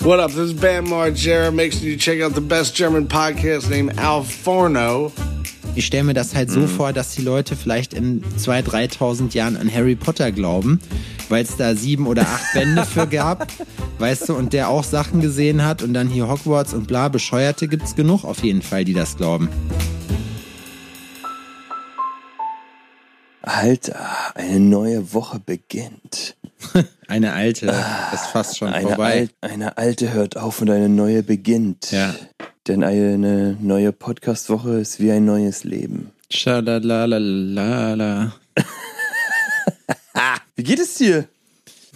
What up? This is Bam Margera. Make sure you check out the best German podcast named Al Forno. Ich stelle mir das halt so Mhm. vor, dass die Leute vielleicht in 2.000, 3.000 Jahren an Harry Potter glauben, weil es da sieben oder acht Bände für gab, weißt du, und der auch Sachen gesehen hat und dann hier Hogwarts und bla, Bescheuerte gibt's genug auf jeden Fall, die das glauben. Alter, eine neue Woche beginnt. Eine alte ist fast schon Ah, Eine, vorbei. Al eine alte hört auf und eine neue beginnt. Ja. Denn eine neue Podcast-Woche ist wie ein neues Leben. Schalalalala. Wie geht es dir?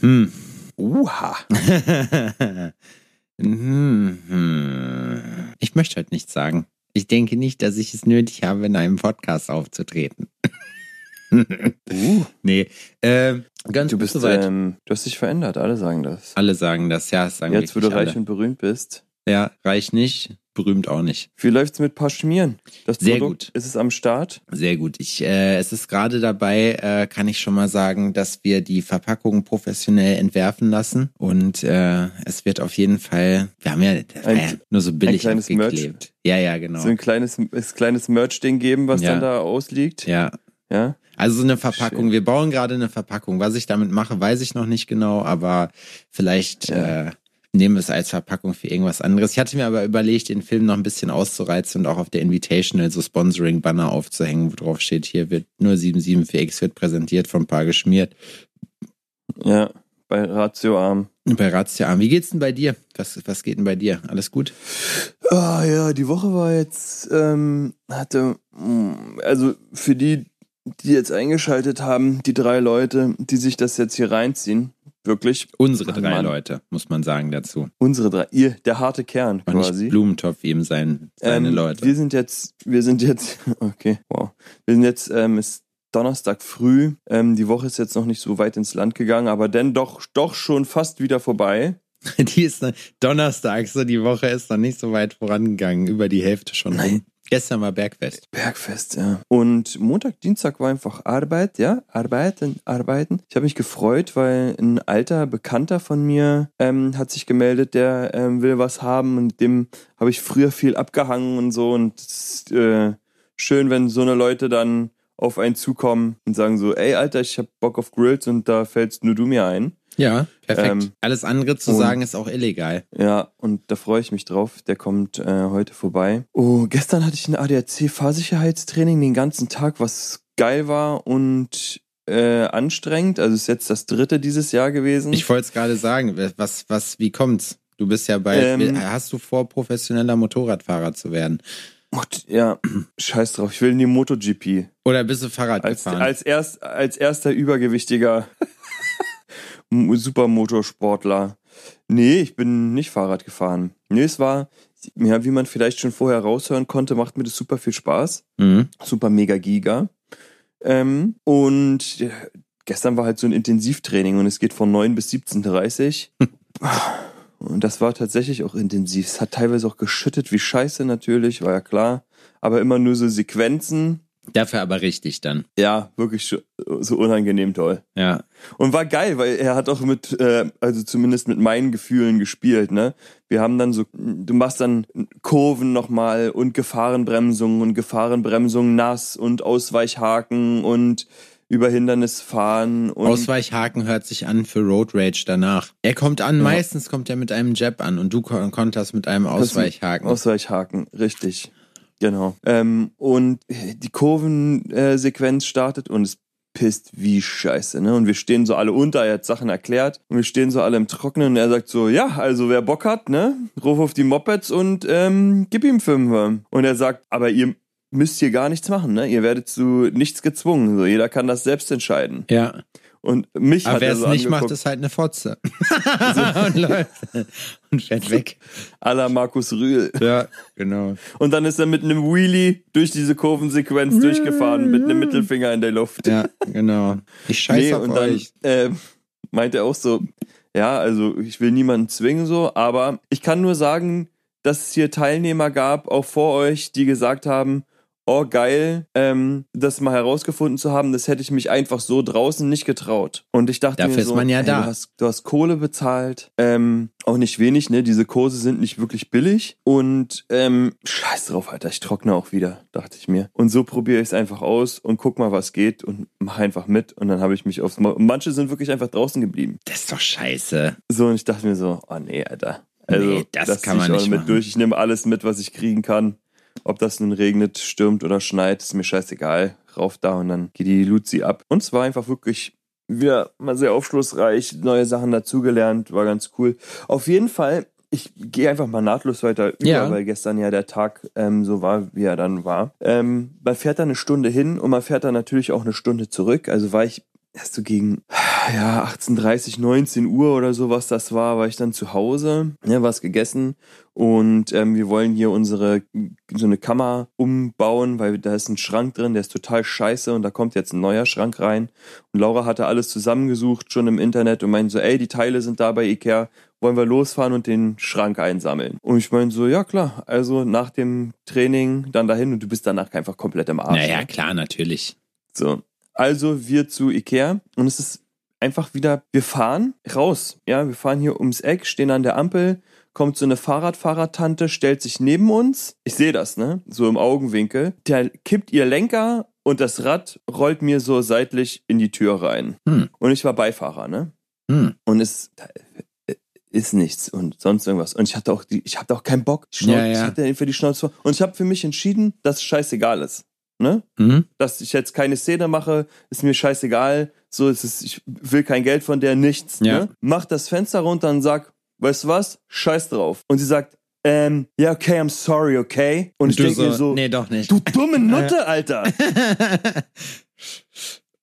Hm. Uha. Hm, hm. Ich möchte heute nichts sagen. Ich denke nicht, dass ich es nötig habe, in einem Podcast aufzutreten. Uh, Nee, äh, ganz du bist, soweit. ähm, du hast dich verändert, alle sagen das. alle sagen das, ja, das sagen Jetzt, wo du wirklich reich alle. und berühmt bist. Ja, reich nicht, berühmt auch nicht. Wie läuft's mit Paschmieren? Das Sehr Produkt, gut. ist es am Start? Sehr gut. Ich, äh, es ist gerade dabei, äh, kann ich schon mal sagen, dass wir die Verpackung professionell entwerfen lassen. Und äh, es wird auf jeden Fall, wir haben ja, Ein- ja nur so billig kleines aufgeklebt. Ja, ja, genau. So ein kleines, es kleines Merch-Ding geben, was Ja. dann da ausliegt? Ja, Ja? Also so eine Verpackung. Schön. Wir bauen gerade eine Verpackung. Was ich damit mache, weiß ich noch nicht genau, aber vielleicht Ja. äh, nehmen wir es als Verpackung für irgendwas anderes. Ich hatte mir aber überlegt, den Film noch ein bisschen auszureizen und auch auf der Invitational so Sponsoring-Banner aufzuhängen, wo drauf steht, hier wird nur 774X wird präsentiert, vom Paar geschmiert. Ja, bei Ratio Arm. Bei Razzia Arm. Wie geht's denn bei dir? Was, was geht denn bei dir? Alles gut? Ah ja, die Woche war jetzt, ähm, hatte, mm, also für die, die jetzt eingeschaltet haben, die drei Leute, die sich das jetzt hier reinziehen, wirklich, Unsere drei Mann. Leute, muss man sagen dazu. unsere drei, ihr, der harte Kern Und nicht quasi. Blumentopf ihm sein, seine Ähm, Leute. Wir sind jetzt, wir sind jetzt, okay, wow. Wir sind jetzt, ähm, ist Donnerstag früh. Ähm, die Woche ist jetzt noch nicht so weit ins Land gegangen, aber dann doch, doch schon fast wieder vorbei. Die ist noch, Donnerstag, so die Woche ist noch nicht so weit vorangegangen, über die Hälfte schon Nein. Gestern war Bergfest. Bergfest, ja. Und Montag, Dienstag war einfach Arbeit, ja, arbeiten, arbeiten. Ich habe mich gefreut, weil ein alter Bekannter von mir ähm, hat sich gemeldet, der ähm, will was haben und dem habe ich früher viel abgehangen und so und es ist äh, schön, wenn so eine Leute dann auf einen zukommen und sagen so, ey Alter, ich hab Bock auf Grills und da fällst nur du mir ein. Ja, perfekt. Ähm, Alles andere zu und- sagen ist auch illegal. Ja, und da freue ich mich drauf. Der kommt äh, heute vorbei. Oh, gestern hatte ich ein ADAC-Fahrsicherheitstraining den ganzen Tag, was geil war und äh, anstrengend. Also ist jetzt das dritte dieses Jahr gewesen. Ich wollte es gerade sagen, was, was, wie kommt's? Du bist ja bei, Ähm, hast du vor, professioneller Motorradfahrer zu werden? Ja, scheiß drauf. Ich will in die MotoGP. Oder bist du Fahrrad Als, gefahren? als, erst, als erster übergewichtiger Supermotorsportler. Nee, ich bin nicht Fahrrad gefahren. Nee, es war, ja, wie man vielleicht schon vorher raushören konnte, macht mir das super viel Spaß. mhm. super mega giga. Ähm, und gestern war halt so ein Intensivtraining und es geht von 9 bis 17.30 Und das war tatsächlich auch intensiv. Es hat teilweise auch geschüttet wie Scheiße natürlich, war ja klar. Aber immer nur so Sequenzen. Dafür aber richtig dann. Ja, wirklich so- unangenehm toll. Ja. Und war geil, weil er hat auch mit, äh, also zumindest mit meinen Gefühlen gespielt, ne? Wir haben dann so, du machst dann Kurven nochmal und Gefahrenbremsungen und Gefahrenbremsungen nass und Ausweichhaken und über Hindernis fahren und Ausweichhaken hört sich an für Road Rage danach. Er kommt an, Ja. meistens kommt er mit einem Jab an und du kon konterst mit einem Ausweichhaken. Ausweichhaken, richtig. Genau. Ähm, und die Kurvensequenz startet und es pisst wie scheiße, ne? Und wir stehen so alle unter, er hat Sachen erklärt und wir stehen so alle im Trockenen und er sagt so, ja, also wer Bock hat, ne? Ruf auf die Mopeds und ähm, gib ihm Fünfer. Und er sagt, aber ihr müsst hier gar nichts machen, ne? Ihr werdet zu nichts gezwungen. So, jeder kann das selbst entscheiden. ja. Und mich Aber hat wer er es so nicht macht, ist halt eine Fotze. und läuft und fährt weg. la Markus Rühl. Ja, genau. Und dann ist er mit einem Wheelie durch diese Kurvensequenz durchgefahren, mit einem Mittelfinger in der Luft. Ja, genau. Ich scheiße nee, auf und dann euch. äh, meint er auch so, ja, also ich will niemanden zwingen so, aber ich kann nur sagen, dass es hier Teilnehmer gab, auch vor euch, die gesagt haben, oh geil, ähm, das mal herausgefunden zu haben, das hätte ich mich einfach so draußen nicht getraut. Und ich dachte Dafür mir ist so, man ja ey, da. Du, hast, du hast Kohle bezahlt, ähm, auch nicht wenig, ne? Diese Kurse sind nicht wirklich billig. Und ähm, scheiß drauf, Alter, ich trockne auch wieder, dachte ich mir. Und so probiere ich es einfach aus und guck mal, was geht und mach einfach mit. Und dann habe ich mich aufs Mo Manche sind wirklich einfach draußen geblieben. Das ist doch scheiße. So, und ich dachte mir so, oh nee, Alter. Also, Nee, das kann zieh ich man nicht mit machen. durch. Ich nehme alles mit, was ich kriegen kann. Ob das nun regnet, stürmt oder schneit, ist mir scheißegal. Rauf da und dann geht die Luzi ab. Und es war einfach wirklich wieder mal sehr aufschlussreich, neue Sachen dazugelernt, war ganz cool. Auf jeden Fall, ich gehe einfach mal nahtlos weiter über, Ja. weil gestern ja der Tag ähm, so war, wie er dann war. Ähm, man fährt da eine Stunde hin und man fährt da natürlich auch eine Stunde zurück. Also war ich erst so gegen ja 18:30, 19 Uhr oder so, was das war, war ich dann zu Hause, ja, was gegessen und ähm, wir wollen hier unsere so eine Kammer umbauen, weil da ist ein Schrank drin, der ist total scheiße und da kommt jetzt ein neuer Schrank rein und Laura hatte alles zusammengesucht schon im Internet und meinte so, ey, die Teile sind da bei Ikea, wollen wir losfahren und den Schrank einsammeln. Und ich meine so, ja klar, also nach dem Training dann dahin und du bist danach einfach komplett im Arsch. Naja, ne? klar, natürlich. So. Also wir zu Ikea und es ist einfach wieder, wir fahren raus. Ja, wir fahren hier ums Eck, stehen an der Ampel, kommt so eine Fahrradfahrertante, stellt sich neben uns. Ich sehe das, ne? So im Augenwinkel. Der kippt ihr Lenker und das Rad rollt mir so seitlich in die Tür rein. Hm. Und ich war Beifahrer, ne? Hm. Und es ist nichts und sonst irgendwas. Und ich hatte auch, die, ich hatte auch keinen Bock. Die Schnauze, Ja, ja. Ich hatte für die Schnauze voll. Und ich habe für mich entschieden, dass es scheißegal ist. Ne? Hm? dass ich jetzt keine Szene mache, ist mir scheißegal. So, es ist, ich will kein Geld von der, nichts. Ja. Ne? Mach das Fenster runter und sag, weißt du was? Scheiß drauf. Und sie sagt, ähm, ja, okay, I'm sorry, okay? Und ich du denke mir so, nee, doch nicht. du dumme Nutte, Alter!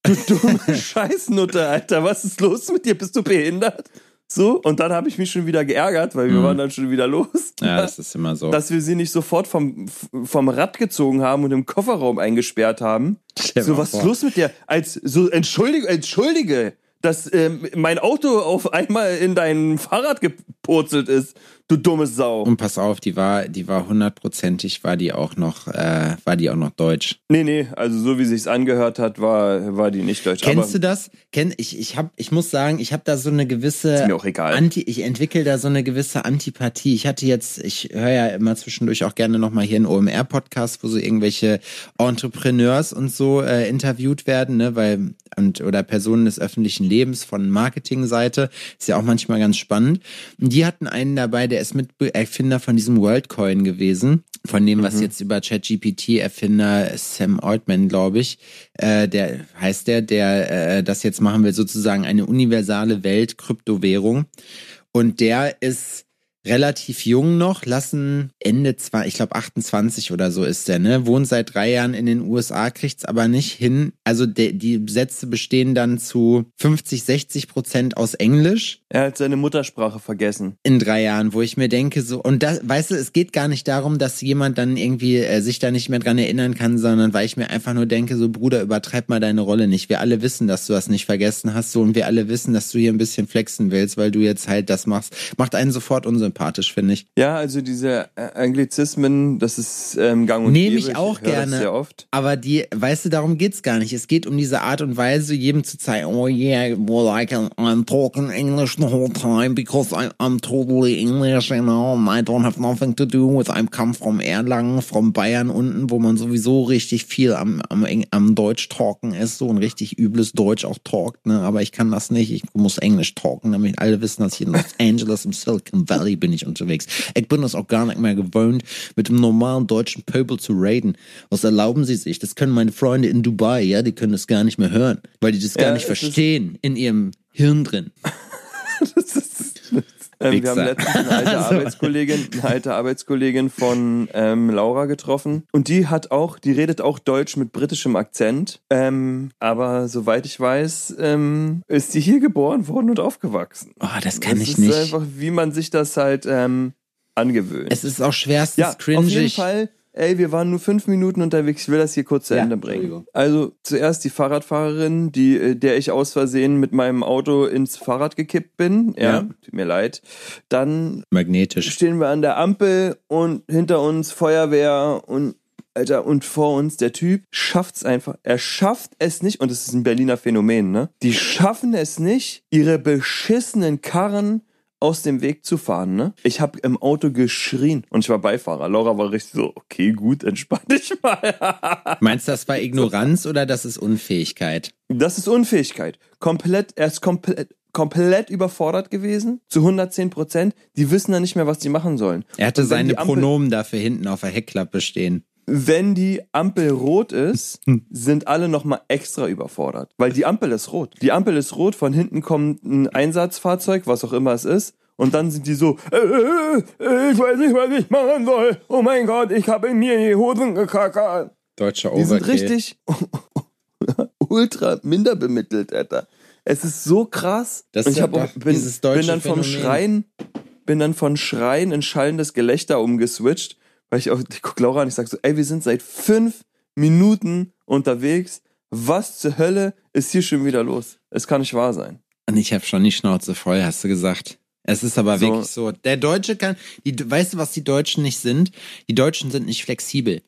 du dumme Scheißnutte, Alter, was ist los mit dir? Bist du behindert? So, und dann habe ich mich schon wieder geärgert, weil wir Mhm. waren dann schon wieder los. ja, das ist immer so. dass wir sie nicht sofort vom, vom Rad gezogen haben und im Kofferraum eingesperrt haben. Stell So, was ist vor. los mit dir? Als so, entschuldige, entschuldige, dass ähm, mein Auto auf einmal in dein Fahrrad gepurzelt ist, du dumme Sau. Und pass auf, die war, die war hundertprozentig, war die auch noch, äh, war die auch noch deutsch. Nee, nee, also so wie sich's angehört hat, war, war die nicht deutsch. Kennst du das? Kenn, ich, ich, hab, ich muss sagen, ich habe da so eine gewisse. ist mir auch egal. Anti, ich entwickle da so eine gewisse Antipathie. Ich hatte jetzt, ich höre ja immer zwischendurch auch gerne nochmal hier einen OMR-Podcast, wo so irgendwelche Entrepreneurs und so äh, interviewt werden, ne, weil, und, oder Personen des öffentlichen Lebens von Marketingseite. Ist ja auch manchmal ganz spannend. Und die hatten einen dabei, der ist Miterfinder von diesem WorldCoin gewesen. Von dem, was jetzt über ChatGPT-Erfinder Sam Altman, glaube ich, äh, der heißt der, der äh, das jetzt machen will, sozusagen eine universale Welt-Kryptowährung. Und der ist relativ jung noch, lassen Ende zwei, ich glaube 28 oder so ist der, ne? Wohnt seit drei Jahren in den USA, kriegt's aber nicht hin. Also de, die Sätze bestehen dann zu 50, 60 Prozent aus Englisch er hat seine Muttersprache vergessen. in drei Jahren, wo ich mir denke, so, und das, weißt du, es geht gar nicht darum, dass jemand dann irgendwie äh, sich da nicht mehr dran erinnern kann, sondern weil ich mir einfach nur denke, so, Bruder, übertreib mal deine Rolle nicht. Wir alle wissen, dass du das nicht vergessen hast, so, und wir alle wissen, dass du hier ein bisschen flexen willst, weil du jetzt halt das machst. Macht einen sofort unsympathisch, finde ich. Ja, also diese äh, Anglizismen, das ist ähm, gang und Nehme ich auch höre gerne. Das sehr oft. Aber die, weißt du, darum geht's gar nicht. Es geht um diese Art und Weise, jedem zu zeigen, oh yeah, well, I can, I'm talking English the whole time because I, I'm totally English, you know, and I don't have nothing to do with, I come from Erlangen, from Bayern unten, wo man sowieso richtig viel am, am, am Deutsch talken ist, so ein richtig übles Deutsch auch talkt, ne, aber ich kann das nicht, ich muss Englisch talken, damit alle wissen, dass ich in Los Angeles im Silicon Valley bin ich unterwegs. Ich bin das auch gar nicht mehr gewöhnt, mit dem normalen deutschen Pöbel zu reden. Was erlauben sie sich? Das können meine Freunde in Dubai, ja, die können das gar nicht mehr hören, weil die das gar Ja, nicht es ist- verstehen in ihrem Hirn drin. Ähm, wir haben letztens eine alte Arbeitskollegin, eine alte Arbeitskollegin von ähm, Laura getroffen und die hat auch, die redet auch Deutsch mit britischem Akzent, ähm, aber soweit ich weiß, ähm, ist sie hier geboren worden und aufgewachsen. Oh, das kann das ich ist nicht. einfach, wie man sich das halt ähm, angewöhnt. Es ist auch schwerstens ja, cringig. auf jeden Fall. Ey, wir waren nur fünf Minuten unterwegs. Ich will das hier kurz zu Ja, Ende bringen. Also zuerst die Fahrradfahrerin, die, äh, der ich aus Versehen mit meinem Auto ins Fahrrad gekippt bin. Ja, Ja. tut mir leid. Dann Magnetisch. stehen wir an der Ampel und hinter uns Feuerwehr und Alter, und vor uns, der Typ schafft's einfach. Er schafft es nicht, und es ist ein Berliner Phänomen, ne? Die schaffen es nicht, ihre beschissenen Karren aus dem Weg zu fahren, ne? Ich habe im Auto geschrien und ich war Beifahrer. Laura war richtig so, okay, gut, entspann dich mal. Meinst du, das war Ignoranz oder das ist Unfähigkeit? Das ist Unfähigkeit. Komplett, er ist komplett, komplett überfordert gewesen, zu 110 Prozent. Die wissen dann nicht mehr, was die machen sollen. Er hatte seine Pronomen dafür hinten auf der Heckklappe stehen. Wenn die Ampel rot ist, Hm. sind alle nochmal extra überfordert. Weil die Ampel ist rot. Die Ampel ist rot, von hinten kommt ein Einsatzfahrzeug, was auch immer es ist. Und dann sind die so, äh, äh, äh, ich weiß nicht, was ich machen soll. Oh mein Gott, ich habe in mir die Hosen gekackert. Deutscher Die sind Overkill. richtig ultra minder bemittelt, Alter. Es ist so krass. Das ist ich ja auch, bin, dieses deutsche bin dann vom Phänomen. Schreien, bin dann von Schreien in schallendes Gelächter umgeswitcht, weil ich auch, ich guck Laura an, ich sag so, ey, wir sind seit fünf Minuten unterwegs. Was zur Hölle ist hier schon wieder los? Es kann nicht wahr sein. Und ich habe schon die Schnauze voll, hast du gesagt. Es ist aber So. wirklich so. Der Deutsche kann, die, weißt du, was die Deutschen nicht sind? Die Deutschen sind nicht flexibel.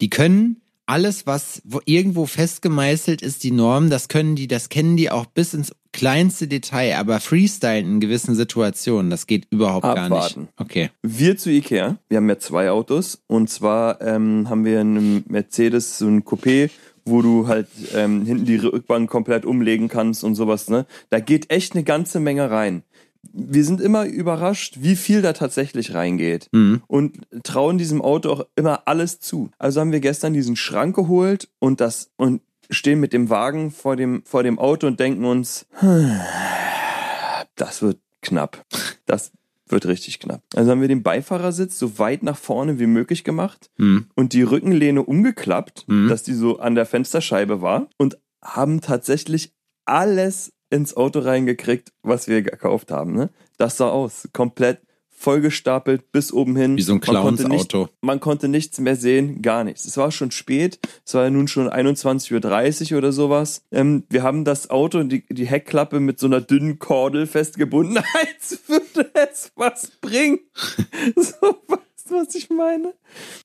Die können alles, was wo irgendwo festgemeißelt ist, die Norm, das können die, das kennen die auch bis ins kleinste Detail, aber Freestyle in gewissen Situationen, das geht überhaupt gar Abwarten. nicht. Okay. Wir zu Ikea, wir haben ja zwei Autos und zwar ähm, haben wir einen Mercedes, so ein Coupé, wo du halt ähm, hinten die Rückbank komplett umlegen kannst und sowas, ne? Da geht echt eine ganze Menge rein. Wir sind immer überrascht, wie viel da tatsächlich reingeht Mhm. und trauen diesem Auto auch immer alles zu. Also haben wir gestern diesen Schrank geholt und das und stehen mit dem Wagen vor dem vor dem Auto und denken uns, das wird knapp. Das wird richtig knapp. Also haben wir den Beifahrersitz so weit nach vorne wie möglich gemacht Mhm. und die Rückenlehne umgeklappt, Mhm. dass die so an der Fensterscheibe war und haben tatsächlich alles ins Auto reingekriegt, was wir gekauft haben. Ne? Das sah aus, komplett vollgestapelt bis oben hin. Wie so ein Man Clowns-Auto. Man konnte nichts mehr sehen, gar nichts. Es war schon spät, es war ja nun schon 21.30 Uhr oder sowas. Ähm, wir haben das Auto und die, die Heckklappe mit so einer dünnen Kordel festgebunden, als würde es was bringen. so, weißt du, was ich meine?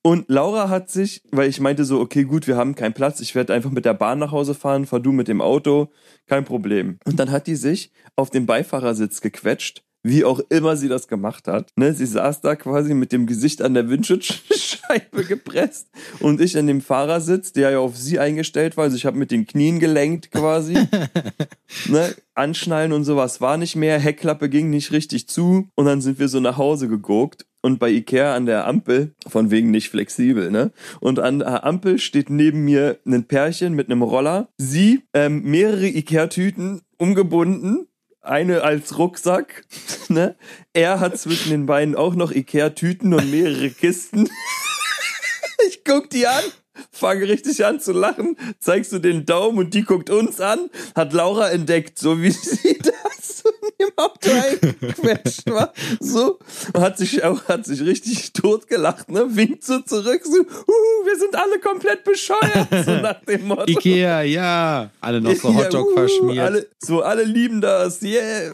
Und Laura hat sich, weil ich meinte so, okay, gut, wir haben keinen Platz, ich werde einfach mit der Bahn nach Hause fahren, fahr du mit dem Auto, kein Problem. Und dann hat die sich auf den Beifahrersitz gequetscht, wie auch immer sie das gemacht hat. Ne, sie saß da quasi mit dem Gesicht an der Windschutzscheibe gepresst und ich an dem Fahrersitz, der ja auf sie eingestellt war. Also ich habe mit den Knien gelenkt quasi. ne, anschnallen und sowas war nicht mehr, Heckklappe ging nicht richtig zu und dann sind wir so nach Hause geguckt und bei Ikea an der Ampel, von wegen nicht flexibel, ne? Und an der Ampel steht neben mir ein Pärchen mit einem Roller, sie ähm, mehrere Ikea-Tüten umgebunden, eine als Rucksack, ne? Er hat zwischen den Beinen auch noch Ikea-Tüten und mehrere Kisten. Ich guck die an, fange richtig an zu lachen, zeigst du den Daumen und die guckt uns an, hat Laura entdeckt, so wie sie das dem Auto eingequetscht war. So, und hat sich auch, hat sich richtig totgelacht, ne, winkt so zurück, so, uh, wir sind alle komplett bescheuert, so nach dem Motto. Ikea, ja. Alle noch so Hotdog uh, verschmiert. Alle, so, alle lieben das, yeah.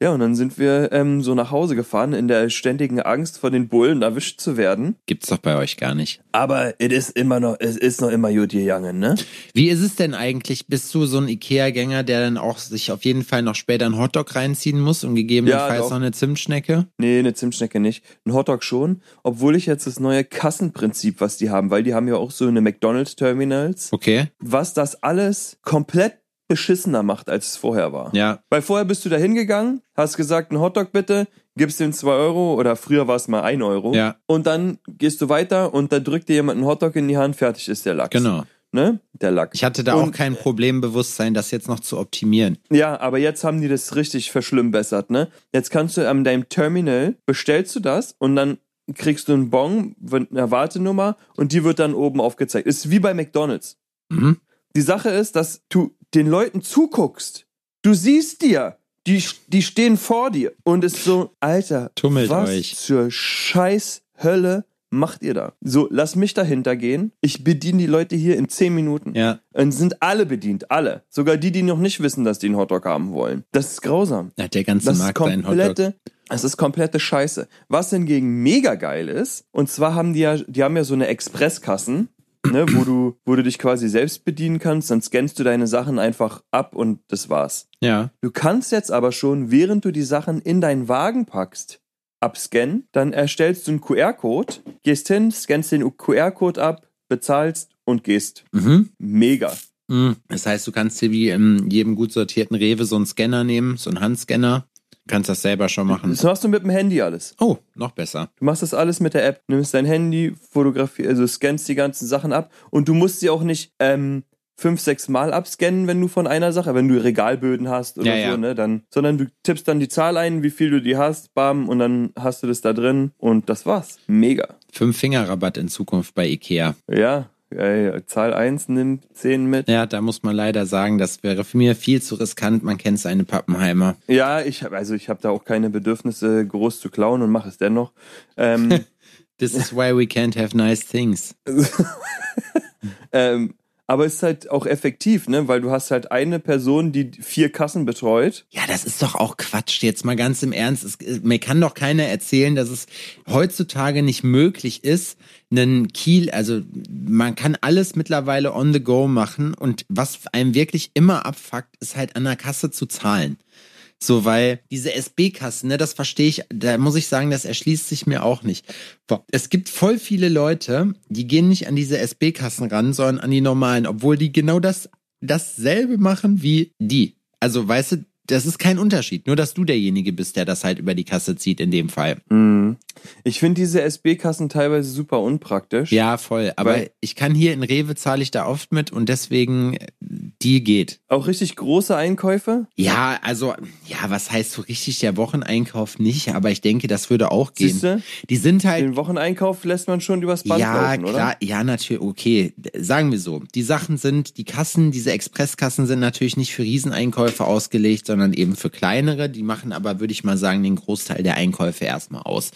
Ja, und dann sind wir ähm, so nach Hause gefahren in der ständigen Angst, von den Bullen erwischt zu werden. Gibt's doch bei euch gar nicht. Aber es ist immer noch, es ist noch immer gut gegangen, ne? Wie ist es denn eigentlich? Bist du so ein Ikea-Gänger, der dann auch sich auf jeden Fall noch später einen Hotdog reinziehen muss und Ja, gegebenenfalls doch. noch eine Zimtschnecke? Nee, eine Zimtschnecke nicht. Ein Hotdog schon. Obwohl ich jetzt das neue Kassenprinzip, was die haben, weil die haben ja auch so eine McDonalds-Terminals, Okay. was das alles komplett beschissener macht, als es vorher war. Ja. Weil vorher bist du da hingegangen, hast gesagt, ein Hotdog bitte, gibst ihm zwei Euro oder früher war es mal ein Euro. Ja. Und dann gehst du weiter und da drückt dir jemand einen Hotdog in die Hand, fertig ist der Lachs. Genau. Ne? Der Lachs. Ich hatte da auch Und- kein Problembewusstsein, das jetzt noch zu optimieren. Ja, aber jetzt haben die das richtig verschlimmbessert, ne? Jetzt kannst du an deinem Terminal, bestellst du das und dann kriegst du einen Bon, eine Wartenummer und die wird dann oben aufgezeigt. Ist wie bei McDonalds. Mhm. Die Sache ist, dass du den Leuten zuguckst. Du siehst dir, die, die stehen vor dir und ist so, Alter, Tummelt was euch. zur scheiß Hölle macht ihr da? So, lass mich dahinter gehen. Ich bediene die Leute hier in 10 Minuten. Ja. Und sind alle bedient, alle. Sogar die, die noch nicht wissen, dass die einen Hotdog haben wollen. Das ist grausam. Hat der ganze Das ist Markt Hotdog. komplette, das ist komplette Scheiße. Was hingegen mega geil ist, und zwar haben die ja, die haben ja so eine Expresskassen, ne, wo du, wo du dich quasi selbst bedienen kannst, dann scannst du deine Sachen einfach ab und das war's. Ja. Du kannst jetzt aber schon, während du die Sachen in deinen Wagen packst, abscannen, dann erstellst du einen QR-Code, gehst hin, scannst den QR-Code ab, bezahlst und gehst. Mhm. Mega. Mhm. Das heißt, du kannst dir wie in jedem gut sortierten Rewe so einen Scanner nehmen, so einen Handscanner. Kannst das selber schon machen. Das machst du mit dem Handy alles. Oh, noch besser. Du machst das alles mit der App. Nimmst dein Handy, fotografierst, also scannst die ganzen Sachen ab und du musst sie auch nicht ähm, fünf, sechs Mal abscannen, wenn du von einer Sache, wenn du Regalböden hast oder Ja, so, ja. ne, dann, sondern du tippst dann die Zahl ein, wie viel du die hast, bam, und dann hast du das da drin und das war's. Mega. Fünf Finger Rabatt in Zukunft bei Ikea. Ja, ey, Zahl 1 nimmt 10 mit. Ja, da muss man leider sagen, das wäre für mir viel zu riskant. Man kennt seine Pappenheimer. Ja, ich habe also ich habe da auch keine Bedürfnisse groß zu klauen und mache es dennoch. Ähm, This is why we can't have nice things. ähm, aber ist halt auch effektiv, ne, weil du hast halt eine Person, die vier Kassen betreut. Ja, das ist doch auch Quatsch. Jetzt mal ganz im Ernst. Es, mir kann doch keiner erzählen, dass es heutzutage nicht möglich ist, einen Kiel, also man kann alles mittlerweile on the go machen und was einem wirklich immer abfuckt, ist halt an der Kasse zu zahlen. So, weil diese SB-Kassen, ne, das verstehe ich, da muss ich sagen, das erschließt sich mir auch nicht. Es gibt voll viele Leute, die gehen nicht an diese SB-Kassen ran, sondern an die normalen, obwohl die genau das, dasselbe machen wie die. Also, weißt du, das ist kein Unterschied. Nur, dass du derjenige bist, der das halt über die Kasse zieht in dem Fall. Mhm. Ich finde diese SB-Kassen teilweise super unpraktisch. Ja, voll. Aber ich kann hier in Rewe zahle ich da oft mit und deswegen, äh, die geht. Auch richtig große Einkäufe. Ja, also, ja, was heißt so richtig der Wocheneinkauf nicht, aber ich denke, das würde auch gehen. Siehste? Die sind halt. Den Wocheneinkauf lässt man schon übers Band Ja, laufen, oder? klar, ja, natürlich, okay. Sagen wir so. Die Sachen sind, die Kassen, diese Expresskassen sind natürlich nicht für Rieseneinkäufe ausgelegt, sondern eben für kleinere. Die machen aber, würde ich mal sagen, den Großteil der Einkäufe erstmal aus.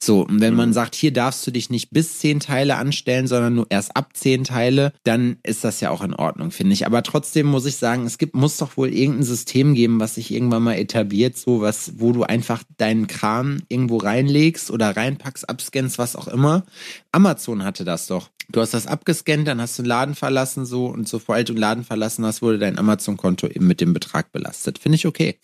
So, und wenn Mhm. man sagt, hier darfst du dich nicht bis zehn Teile anstellen, sondern nur erst ab zehn Teile, dann ist das ja auch in Ordnung, finde ich. Aber trotzdem muss ich sagen, es gibt, muss doch wohl irgendein System geben, was sich irgendwann mal etabliert, so was, wo du einfach deinen Kram irgendwo reinlegst oder reinpackst, abscannst, was auch immer. Amazon hatte das doch. Du hast das abgescannt, dann hast du den Laden verlassen so und sobald du den Laden verlassen hast, wurde dein Amazon-Konto eben mit dem Betrag belastet. Finde ich okay.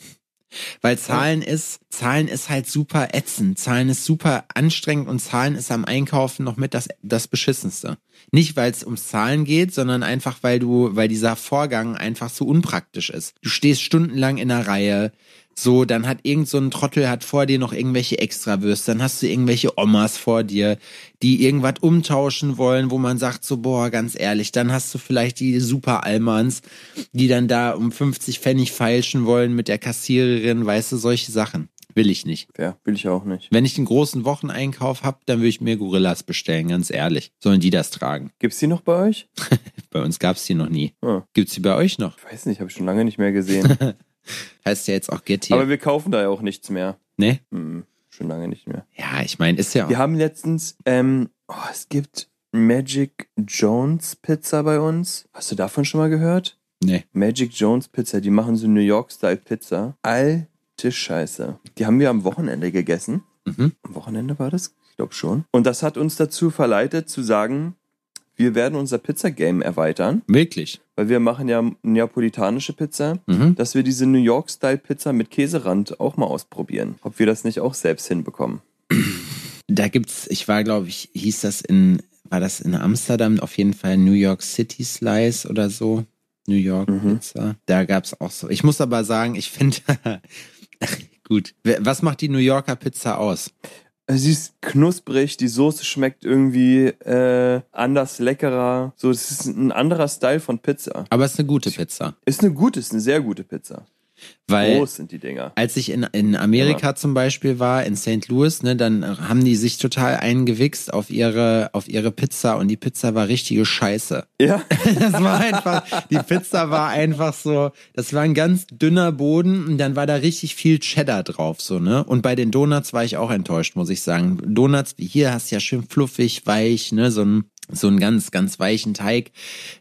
Weil Zahlen ist, Zahlen ist halt super ätzend. Zahlen ist super anstrengend und Zahlen ist am Einkaufen noch mit das, das Beschissenste. Nicht, weil es ums Zahlen geht, sondern einfach, weil du, weil dieser Vorgang einfach so unpraktisch ist. Du stehst stundenlang in der Reihe, so, dann hat irgend so ein Trottel hat vor dir noch irgendwelche Extrawürste, dann hast du irgendwelche Omas vor dir, die irgendwas umtauschen wollen, wo man sagt so, boah, ganz ehrlich, dann hast du vielleicht die Super Almans, die dann da um 50 Pfennig feilschen wollen mit der Kassiererin, weißt du, solche Sachen. Will ich nicht. Ja, will ich auch nicht. Wenn ich einen großen Wocheneinkauf hab, dann würde ich mir Gorillas bestellen, ganz ehrlich. Sollen die das tragen? Gibt's die noch bei euch? Bei uns gab's die noch nie. Hm. Gibt's die bei euch noch? Ich weiß nicht, habe ich schon lange nicht mehr gesehen. Heißt ja jetzt auch Getty. Aber wir kaufen da ja auch nichts mehr. ne? Hm, schon lange nicht mehr. Ja, ich meine, ist ja Wir haben letztens, ähm, oh, es gibt Magic Jones Pizza bei uns. Hast du davon schon mal gehört? ne. Magic Jones Pizza, die machen so New York Style Pizza. Alte Scheiße. Die haben wir am Wochenende gegessen. Mhm. Am Wochenende war das? Ich glaube schon. Und das hat uns dazu verleitet zu sagen, wir werden unser Pizza-Game erweitern, Wirklich. weil wir machen ja neapolitanische Pizza, Mhm. dass wir diese New York-Style-Pizza mit Käserand auch mal ausprobieren. Ob wir das nicht auch selbst hinbekommen. Da gibt's, ich war, glaube ich, hieß das in, war das in Amsterdam, auf jeden Fall New York City Slice oder so. New York Mhm. Pizza. Da gab's auch so. Ich muss aber sagen, ich finde, gut. Was macht die New Yorker Pizza aus? Sie ist knusprig, die Soße schmeckt irgendwie äh, anders leckerer. So, es ist ein anderer Style von Pizza. Aber es ist eine gute Pizza. Ist eine gute, ist eine sehr gute Pizza. Weil, Groß sind die Dinger. als ich in, in Amerika zum Beispiel war, in St. Louis, ne, dann haben die sich total eingewichst auf ihre, auf ihre Pizza und die Pizza war richtige Scheiße. Ja, Das war einfach, die Pizza war einfach so, das war ein ganz dünner Boden und dann war da richtig viel Cheddar drauf, so, ne? Und bei den Donuts war ich auch enttäuscht, muss ich sagen. Donuts, wie hier hast du ja schön fluffig, weich, ne? So ein, so ein ganz, ganz weichen Teig,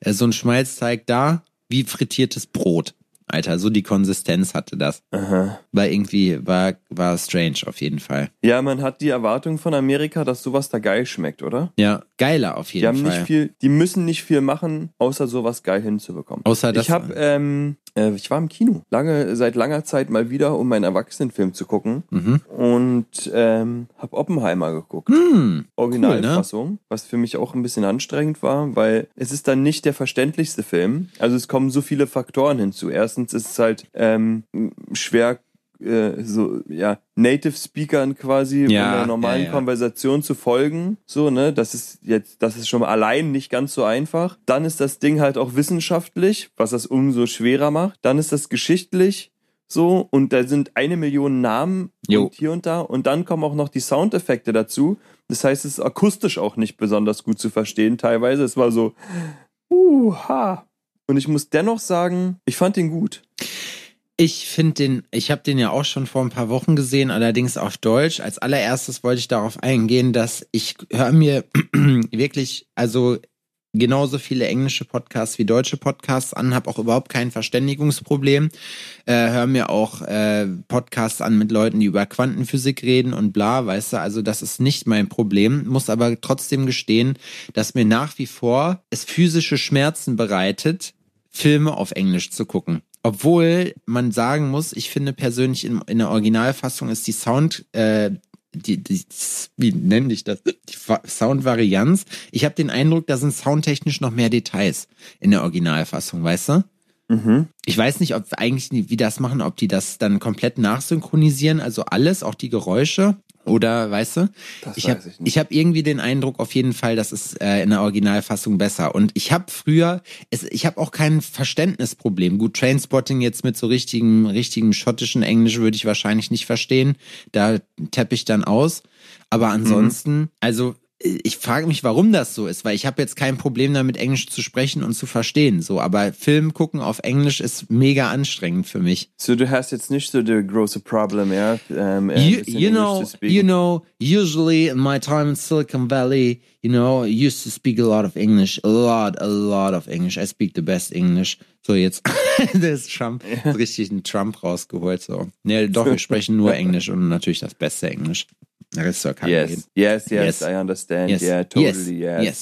äh, so ein Schmalzteig da, wie frittiertes Brot. Alter. So die Konsistenz hatte das. Aha. War irgendwie, war, war strange auf jeden Fall. Ja, man hat die Erwartung von Amerika, dass sowas da geil schmeckt, oder? Ja, geiler auf Die jeden haben Fall. nicht viel, die müssen nicht viel machen, außer sowas geil hinzubekommen. Außer das- ich habe, ähm, äh, ich war im Kino lange, seit langer Zeit mal wieder, um meinen Erwachsenenfilm zu gucken Mhm. und ähm, habe Oppenheimer geguckt. Hm, Originalfassung, was für mich auch ein bisschen anstrengend war, weil es ist dann nicht der verständlichste Film. Also es kommen so viele Faktoren hinzu. Erstens ist es halt ähm, schwer äh, so ja Native Speakern quasi Ja, von der normalen ja, ja. Konversation zu folgen, so ne, das ist jetzt das ist schon allein nicht ganz so einfach. Dann ist das Ding halt auch wissenschaftlich, was das umso schwerer macht. Dann ist das geschichtlich so und da sind eine Million Namen Jo. und hier und da und dann kommen auch noch die Soundeffekte dazu. Das heißt, es ist akustisch auch nicht besonders gut zu verstehen teilweise. Es war so, uh, ha. Und ich muss dennoch sagen, ich fand den gut. Ich finde den, ich habe den ja auch schon vor ein paar Wochen gesehen, allerdings auf Deutsch. Als allererstes wollte ich darauf eingehen, dass ich höre mir wirklich, also genauso viele englische Podcasts wie deutsche Podcasts an, habe auch überhaupt kein Verständigungsproblem. Äh, höre mir auch äh, Podcasts an mit Leuten, die über Quantenphysik reden und bla, weißt du, also das ist nicht mein Problem, muss aber trotzdem gestehen, dass mir nach wie vor es physische Schmerzen bereitet, Filme auf Englisch zu gucken. Obwohl man sagen muss, ich finde persönlich in, in der Originalfassung ist die Sound, äh, die, die, wie nenne ich das? Die Soundvarianz. Ich habe den Eindruck, da sind soundtechnisch noch mehr Details in der Originalfassung, weißt du? Mhm. Ich weiß nicht, ob eigentlich wie das machen, ob die das dann komplett nachsynchronisieren, also alles, auch die Geräusche. Oder weißt du? Das ich habe ich ich hab irgendwie den Eindruck auf jeden Fall, das ist äh, in der Originalfassung besser. Und ich habe früher, es, ich habe auch kein Verständnisproblem. Gut, Trainspotting jetzt mit so richtigen, richtigen schottischen Englisch würde ich wahrscheinlich nicht verstehen. Da teppe ich dann aus. Aber ansonsten, also ich frage mich, warum das so ist, weil ich habe jetzt kein Problem damit, Englisch zu sprechen und zu verstehen. So, aber Film gucken auf Englisch ist mega anstrengend für mich. So, du hast jetzt nicht so der große Problem, ja? Ähm, ein You, you know, you know, usually in my time in Silicon Valley, you know, I used to speak a lot of English, a lot, a lot of English. I speak the best English. So jetzt, da ist Trump, ist richtig ein Trump rausgeholt. So, nee, doch, wir sprechen nur Englisch und natürlich das beste Englisch. Yes, yes, yes, Yes. I understand. Yes. Yeah, totally. Yes. Yes. Yes.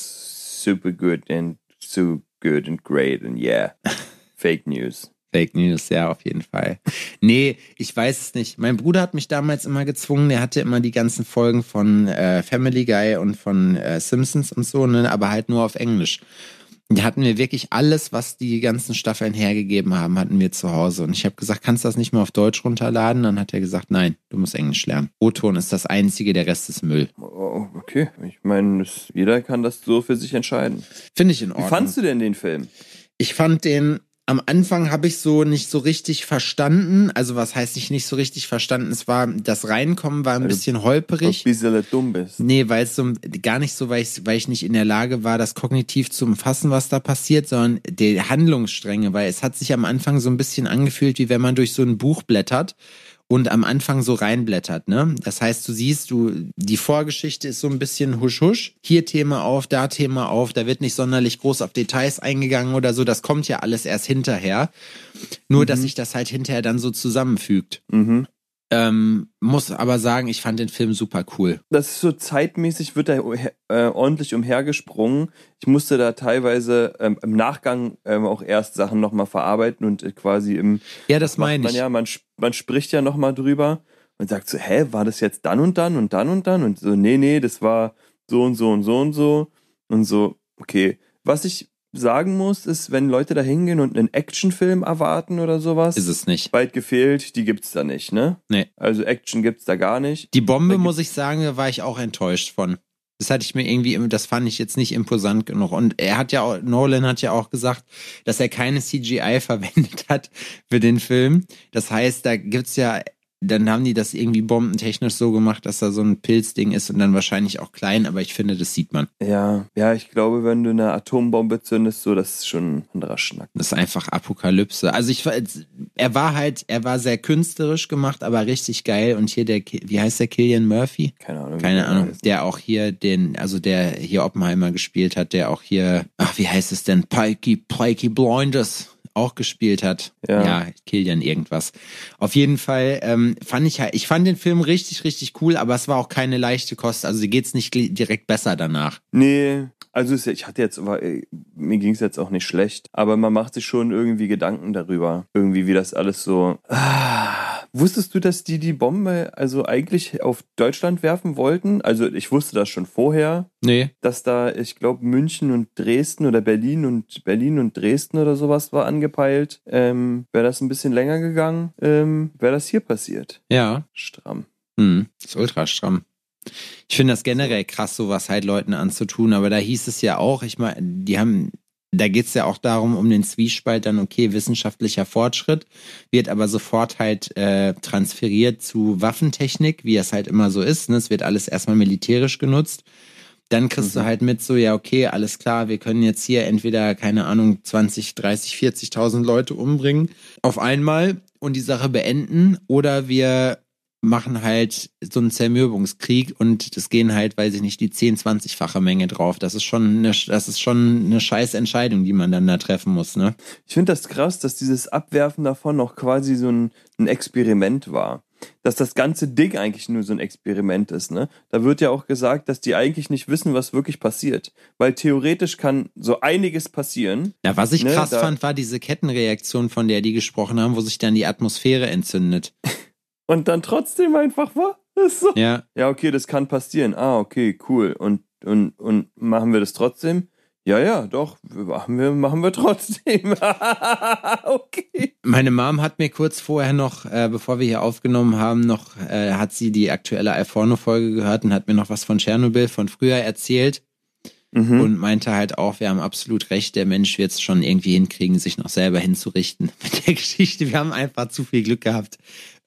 Super good and so good and great and yeah. Fake news. Fake News, ja, auf jeden Fall. Nee, ich weiß es nicht. Mein Bruder hat mich damals immer gezwungen, der hatte immer die ganzen Folgen von äh, Family Guy und von äh, Simpsons und so, ne, aber halt nur auf Englisch. Die hatten wir wirklich alles, was die ganzen Staffeln hergegeben haben, hatten wir zu Hause. Und ich habe gesagt, kannst du das nicht mal auf Deutsch runterladen? Dann hat er gesagt, nein, du musst Englisch lernen. O-Ton ist das einzige, der Rest ist Müll. Oh, okay. Ich meine, jeder kann das so für sich entscheiden. Finde ich in Wie Ordnung. fandst du denn den Film? Ich fand den am Anfang habe ich so nicht so richtig verstanden. Also was heißt ich nicht so richtig verstanden? Es war das Reinkommen war ein Also, bisschen Ein holperig. bisschen dumm bist. Nee, weil es so gar nicht so, weil ich, weil ich nicht in der Lage war, das kognitiv zu umfassen, was da passiert, sondern die Handlungsstränge, weil es hat sich am Anfang so ein bisschen angefühlt, wie wenn man durch so ein Buch blättert und am Anfang so reinblättert, ne? Das heißt, du siehst, du, die Vorgeschichte ist so ein bisschen husch husch. Hier Thema auf, da Thema auf, da wird nicht sonderlich groß auf Details eingegangen oder so. Das kommt ja alles erst hinterher. Nur, dass sich das halt hinterher dann so zusammenfügt. Mhm. Ähm, muss aber sagen, ich fand den Film super cool. Das ist so zeitmäßig, wird da äh, ordentlich umhergesprungen. Ich musste da teilweise ähm, im Nachgang ähm, auch erst Sachen nochmal verarbeiten und äh, quasi im Ja, das meine man ich. ja, man, man spricht ja nochmal drüber und sagt so, hä, war das jetzt dann und dann und dann und dann? Und so, nee, nee, das war so und so und so und so. Und so, okay. Was ich sagen muss, ist, wenn Leute da hingehen und einen Actionfilm erwarten oder sowas, Ist es nicht. weit gefehlt, die gibt's da nicht, ne? Nee. Also Action gibt's da gar nicht. Die Bombe, muss ich sagen, da war ich auch enttäuscht von. Das hatte ich mir irgendwie, das fand ich jetzt nicht imposant genug. Und er hat ja auch, Nolan hat ja auch gesagt, dass er keine CGI verwendet hat für den Film. Das heißt, da gibt's ja, dann haben die das irgendwie bombentechnisch so gemacht, dass da so ein Pilzding ist und dann wahrscheinlich auch klein, aber ich finde, das sieht man. Ja, ja, ich glaube, wenn du eine Atombombe zündest, so, das ist schon ein anderer Schnack. Das ist einfach Apokalypse. Also ich, er war halt, er war sehr künstlerisch gemacht, aber richtig geil. Und hier der, wie heißt der, Killian Murphy? Keine Ahnung. Keine Ahnung, der auch hier den, also der hier Oppenheimer gespielt hat, der auch hier, ach, wie heißt es denn? Pikey, Pikey Blinders auch gespielt hat. Ja. ja Kilian irgendwas. Auf jeden Fall ähm, fand ich halt, ich fand den Film richtig, richtig cool, aber es war auch keine leichte Kost. Also geht's nicht direkt besser danach. Nee, also ich hatte jetzt, aber äh, mir ging es jetzt auch nicht schlecht. Aber man macht sich schon irgendwie Gedanken darüber. Irgendwie, wie das alles so. Ah, wusstest du, dass die die Bombe also eigentlich auf Deutschland werfen wollten? Also ich wusste das schon vorher, Nee. dass da, ich glaube, München und Dresden oder Berlin und Berlin und Dresden oder sowas war angepeilt. Ähm, wäre das ein bisschen länger gegangen, ähm, wäre das hier passiert. Ja. Stramm. Hm, ist ultra stramm. Ich finde das generell krass, sowas halt Leuten anzutun, aber da hieß es ja auch, ich meine, die haben, da geht's ja auch darum, um den Zwiespalt dann, okay, wissenschaftlicher Fortschritt, wird aber sofort halt äh, transferiert zu Waffentechnik, wie es halt immer so ist. Ne? Es wird alles erstmal militärisch genutzt. Dann kriegst du halt mit so, ja, okay, alles klar, wir können jetzt hier entweder, keine Ahnung, 20, 30, 40.000 Leute umbringen auf einmal und die Sache beenden oder wir machen halt so einen Zermürbungskrieg und es gehen halt, weiß ich nicht, die 10, 20-fache Menge drauf. Das ist schon eine, das ist schon eine scheiß Entscheidung, die man dann da treffen muss, ne? Ich finde das krass, dass dieses Abwerfen davon noch quasi so ein, ein Experiment war. Dass das ganze Ding eigentlich nur so ein Experiment ist, ne? Da wird ja auch gesagt, dass die eigentlich nicht wissen, was wirklich passiert. Weil theoretisch kann so einiges passieren. Ja, was ich Ne, krass da- fand, war diese Kettenreaktion, von der die gesprochen haben, wo sich dann die Atmosphäre entzündet. Und dann trotzdem einfach war. So. Ja, Ja, okay, das kann passieren. Ah, okay, cool. Und, und, und machen wir das trotzdem? Ja, ja, doch, machen wir, machen wir trotzdem. okay. Meine Mom hat mir kurz vorher noch, äh, bevor wir hier aufgenommen haben, noch, äh, hat sie die aktuelle Alforno-Folge gehört und hat mir noch was von Tschernobyl von früher erzählt Mhm. und meinte halt auch, wir haben absolut recht, der Mensch wird es schon irgendwie hinkriegen, sich noch selber hinzurichten mit der Geschichte. Wir haben einfach zu viel Glück gehabt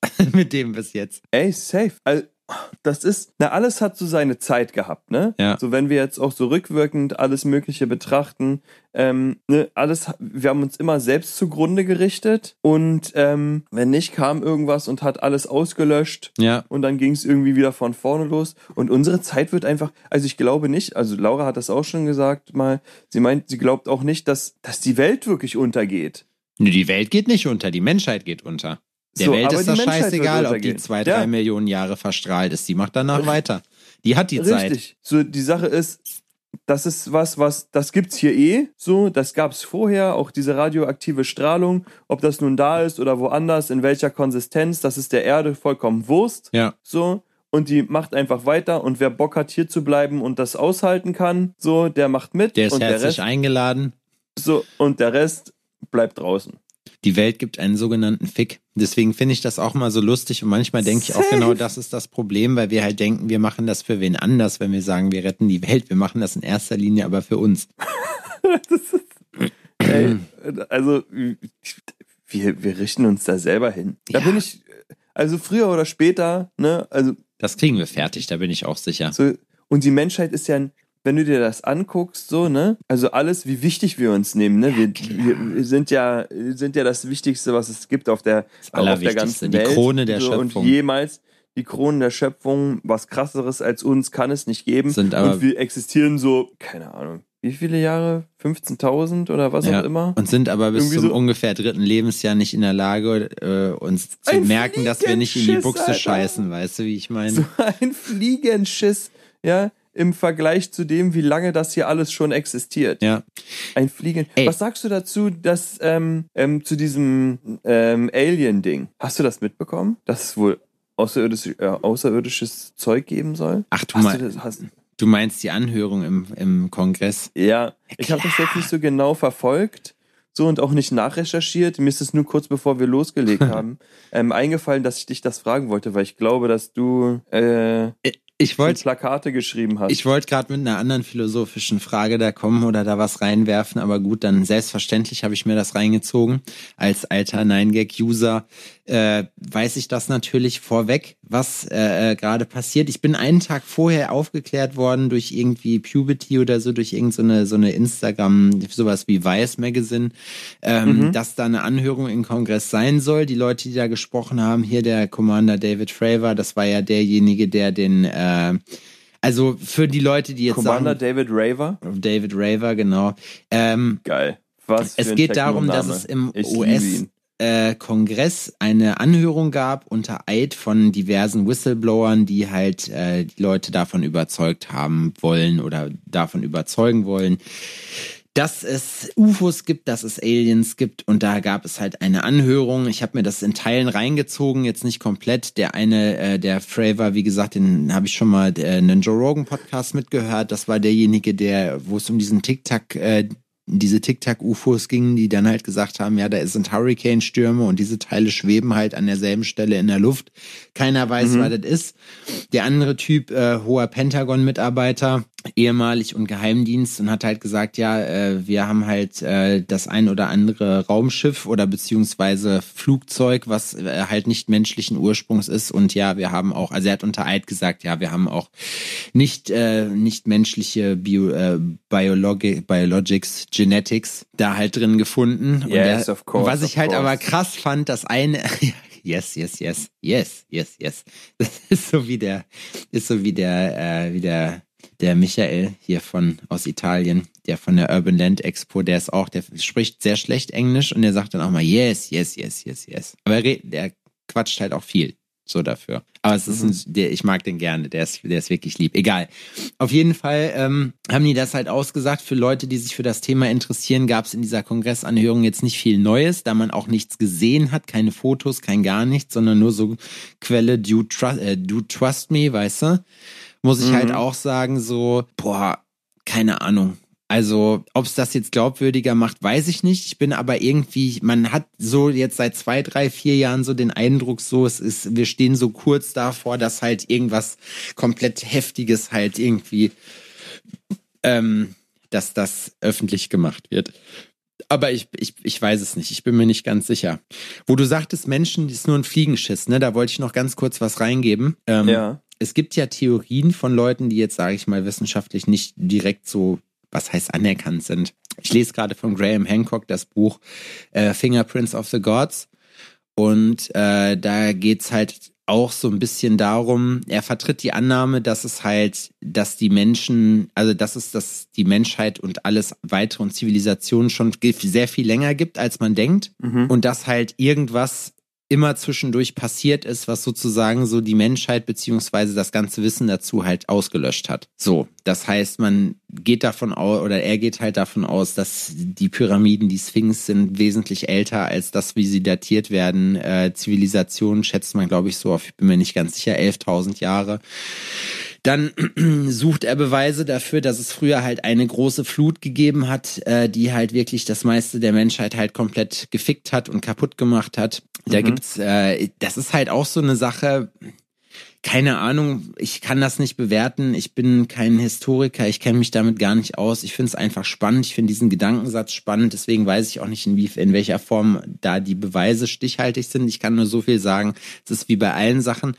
mit dem bis jetzt. Ey, safe. Also, das ist, na, alles hat so seine Zeit gehabt, ne? Ja. So, wenn wir jetzt auch so rückwirkend alles Mögliche betrachten, ähm, ne, alles, wir haben uns immer selbst zugrunde gerichtet und ähm, wenn nicht, kam irgendwas und hat alles ausgelöscht Ja, und dann ging es irgendwie wieder von vorne los. Und unsere Zeit wird einfach, also ich glaube nicht, also Laura hat das auch schon gesagt mal, sie meint, sie glaubt auch nicht, dass, dass die Welt wirklich untergeht. Nö, die Welt geht nicht unter, die Menschheit geht unter. Der So, Welt ist das scheißegal, ob die zwei, Ja. drei Millionen Jahre verstrahlt ist. Die macht danach weiter. Die hat die Zeit. Richtig. So, die Sache ist, das ist was, was, das gibt's hier eh, so, das gab's vorher, auch diese radioaktive Strahlung, ob das nun da ist oder woanders, in welcher Konsistenz, das ist der Erde vollkommen Wurst, Ja. so, und die macht einfach weiter und wer Bock hat, hier zu bleiben und das aushalten kann, so, der macht mit Der ist und der herzlich Rest, eingeladen. so, und der Rest bleibt draußen. Die Welt gibt einen sogenannten Fick. Deswegen finde ich das auch mal so lustig und manchmal denke ich auch genau, das ist das Problem, weil wir halt denken, wir machen das für wen anders, wenn wir sagen, wir retten die Welt. Wir machen das in erster Linie aber für uns. Ey, also wir, wir richten uns da selber hin. Da Ja. bin ich, also früher oder später, ne, also Das kriegen wir fertig, da bin ich auch sicher. so, und die Menschheit ist ja, ein- wenn du dir das anguckst, so, ne, also alles, wie wichtig wir uns nehmen, ne, wir, wir, wir sind ja, sind ja das Wichtigste, was es gibt auf der, auf der ganzen die Welt. Krone der so, Schöpfung. Und jemals die Krone der Schöpfung, was krasseres als uns kann es nicht geben. Sind aber- und wir existieren so, keine Ahnung, wie viele Jahre? 15.000 oder was Ja. auch immer? Und sind aber bis Irgendwie zum so- ungefähr dritten Lebensjahr nicht in der Lage, äh, uns zu merken, dass wir nicht in die Buchse Alter. scheißen. Weißt du, wie ich meine? So ein Fliegenschiss, ja, im Vergleich zu dem, wie lange das hier alles schon existiert. Ja. Ein Fliegen. Ey. Was sagst du dazu, dass ähm, ähm, zu diesem ähm, Alien-Ding? Hast du das mitbekommen? Dass es wohl außerirdisch, äh, außerirdisches Zeug geben soll? Ach, du, Hast du das, hast, du meinst die Anhörung im, im Kongress? ja, ich habe das jetzt nicht so genau verfolgt. So und auch nicht nachrecherchiert. Mir ist es nur kurz bevor wir losgelegt haben ähm, eingefallen, dass ich dich das fragen wollte, weil ich glaube, dass du äh, Ich wollte Plakate geschrieben hast. Ich wollte gerade mit einer anderen philosophischen Frage da kommen oder da was reinwerfen, aber gut, dann selbstverständlich habe ich mir das reingezogen. Als alter 9gag-User äh, weiß ich das natürlich vorweg, was äh, äh, gerade passiert. Ich bin einen Tag vorher aufgeklärt worden durch irgendwie Puberty oder so, durch irgendeine so eine Instagram, sowas wie Vice Magazine, ähm, dass da eine Anhörung im Kongress sein soll. Die Leute, die da gesprochen haben, hier der Commander David Fravor, das war ja derjenige, der den äh, also für die Leute, die jetzt Commander sagen, David Raver. David Raver, genau. Ähm, Geil. Was Es geht darum, dass es im Ich liebe US ihn. äh, Kongress eine Anhörung gab unter Eid von diversen Whistleblowern, die halt äh, die Leute davon überzeugt haben wollen oder davon überzeugen wollen, dass es UFOs gibt, dass es Aliens gibt und da gab es halt eine Anhörung. Ich habe mir das in Teilen reingezogen, jetzt nicht komplett. Der eine, äh, der Fravor, wie gesagt, den habe ich schon mal äh, einen Joe Rogan Podcast mitgehört. Das war derjenige, der, wo es um diesen TikTok äh, diese Tic-Tac-UFOs gingen, die dann halt gesagt haben, ja, da sind Hurricane-Stürme und diese Teile schweben halt an derselben Stelle in der Luft. Keiner weiß, was das ist. Der andere Typ, äh, hoher Pentagon-Mitarbeiter, ehemalig und Geheimdienst und hat halt gesagt, ja, äh, wir haben halt äh, das ein oder andere Raumschiff oder beziehungsweise Flugzeug, was äh, halt nicht menschlichen Ursprungs ist und ja, wir haben auch, also er hat unter Eid gesagt, ja, wir haben auch nicht äh, nicht menschliche Bio, äh, Biologi Biologics, Genetics da halt drin gefunden. und Yes, der, of course, was ich halt course. aber krass fand, das eine Yes, yes, yes, yes, yes, yes. Das ist so wie der, ist so wie der, äh, wie der, der Michael hier von aus Italien, der von der Urban Land Expo, der ist auch, der spricht sehr schlecht Englisch und der sagt dann auch mal yes, yes, yes, yes, yes. Aber er, der quatscht halt auch viel so dafür. Aber es ist ein, der, ich mag den gerne, der ist, der ist wirklich lieb. Egal. Auf jeden Fall ähm, haben die das halt ausgesagt. Für Leute, die sich für das Thema interessieren, gab es in dieser Kongressanhörung jetzt nicht viel Neues, da man auch nichts gesehen hat, keine Fotos, kein gar nichts, sondern nur so Quelle, do, tru äh, do trust me, weißt du? Muss ich halt auch sagen, so, boah, keine Ahnung. Also, ob es das jetzt glaubwürdiger macht, weiß ich nicht. Ich bin aber irgendwie, man hat so jetzt seit zwei, drei, vier Jahren so den Eindruck, so es ist, wir stehen so kurz davor, dass halt irgendwas komplett Heftiges halt irgendwie, ähm, dass das öffentlich gemacht wird. Aber ich, ich, ich weiß es nicht. Ich bin mir nicht ganz sicher. Wo du sagtest, Menschen, das ist nur ein Fliegenschiss, ne? Da wollte ich noch ganz kurz was reingeben. Ähm, Ja. Es gibt ja Theorien von Leuten, die jetzt, sage ich mal, wissenschaftlich nicht direkt so, was heißt anerkannt sind. Ich lese gerade von Graham Hancock das Buch äh, Fingerprints of the Gods. Und äh, da geht's halt auch so ein bisschen darum, er vertritt die Annahme, dass es halt, dass die Menschen, also dass es, dass die Menschheit und alles weitere und Zivilisationen schon sehr viel länger gibt, als man denkt. Und dass halt irgendwas immer zwischendurch passiert ist, was sozusagen so die Menschheit beziehungsweise das ganze Wissen dazu halt ausgelöscht hat. So, das heißt, man geht davon aus, oder er geht halt davon aus, dass die Pyramiden, die Sphinx sind wesentlich älter als das, wie sie datiert werden. Äh, Zivilisationen schätzt man, glaube ich, so auf, ich bin mir nicht ganz sicher, 11.000 Jahre. Dann sucht er Beweise dafür, dass es früher halt eine große Flut gegeben hat, äh, die halt wirklich das meiste der Menschheit halt komplett gefickt hat und kaputt gemacht hat. Da gibt's, äh, das ist halt auch so eine Sache, keine Ahnung, ich kann das nicht bewerten. Ich bin kein Historiker, ich kenne mich damit gar nicht aus. Ich finde es einfach spannend. Ich finde diesen Gedankensatz spannend. Deswegen weiß ich auch nicht, in, wie, in welcher Form da die Beweise stichhaltig sind. Ich kann nur so viel sagen. Es ist wie bei allen Sachen.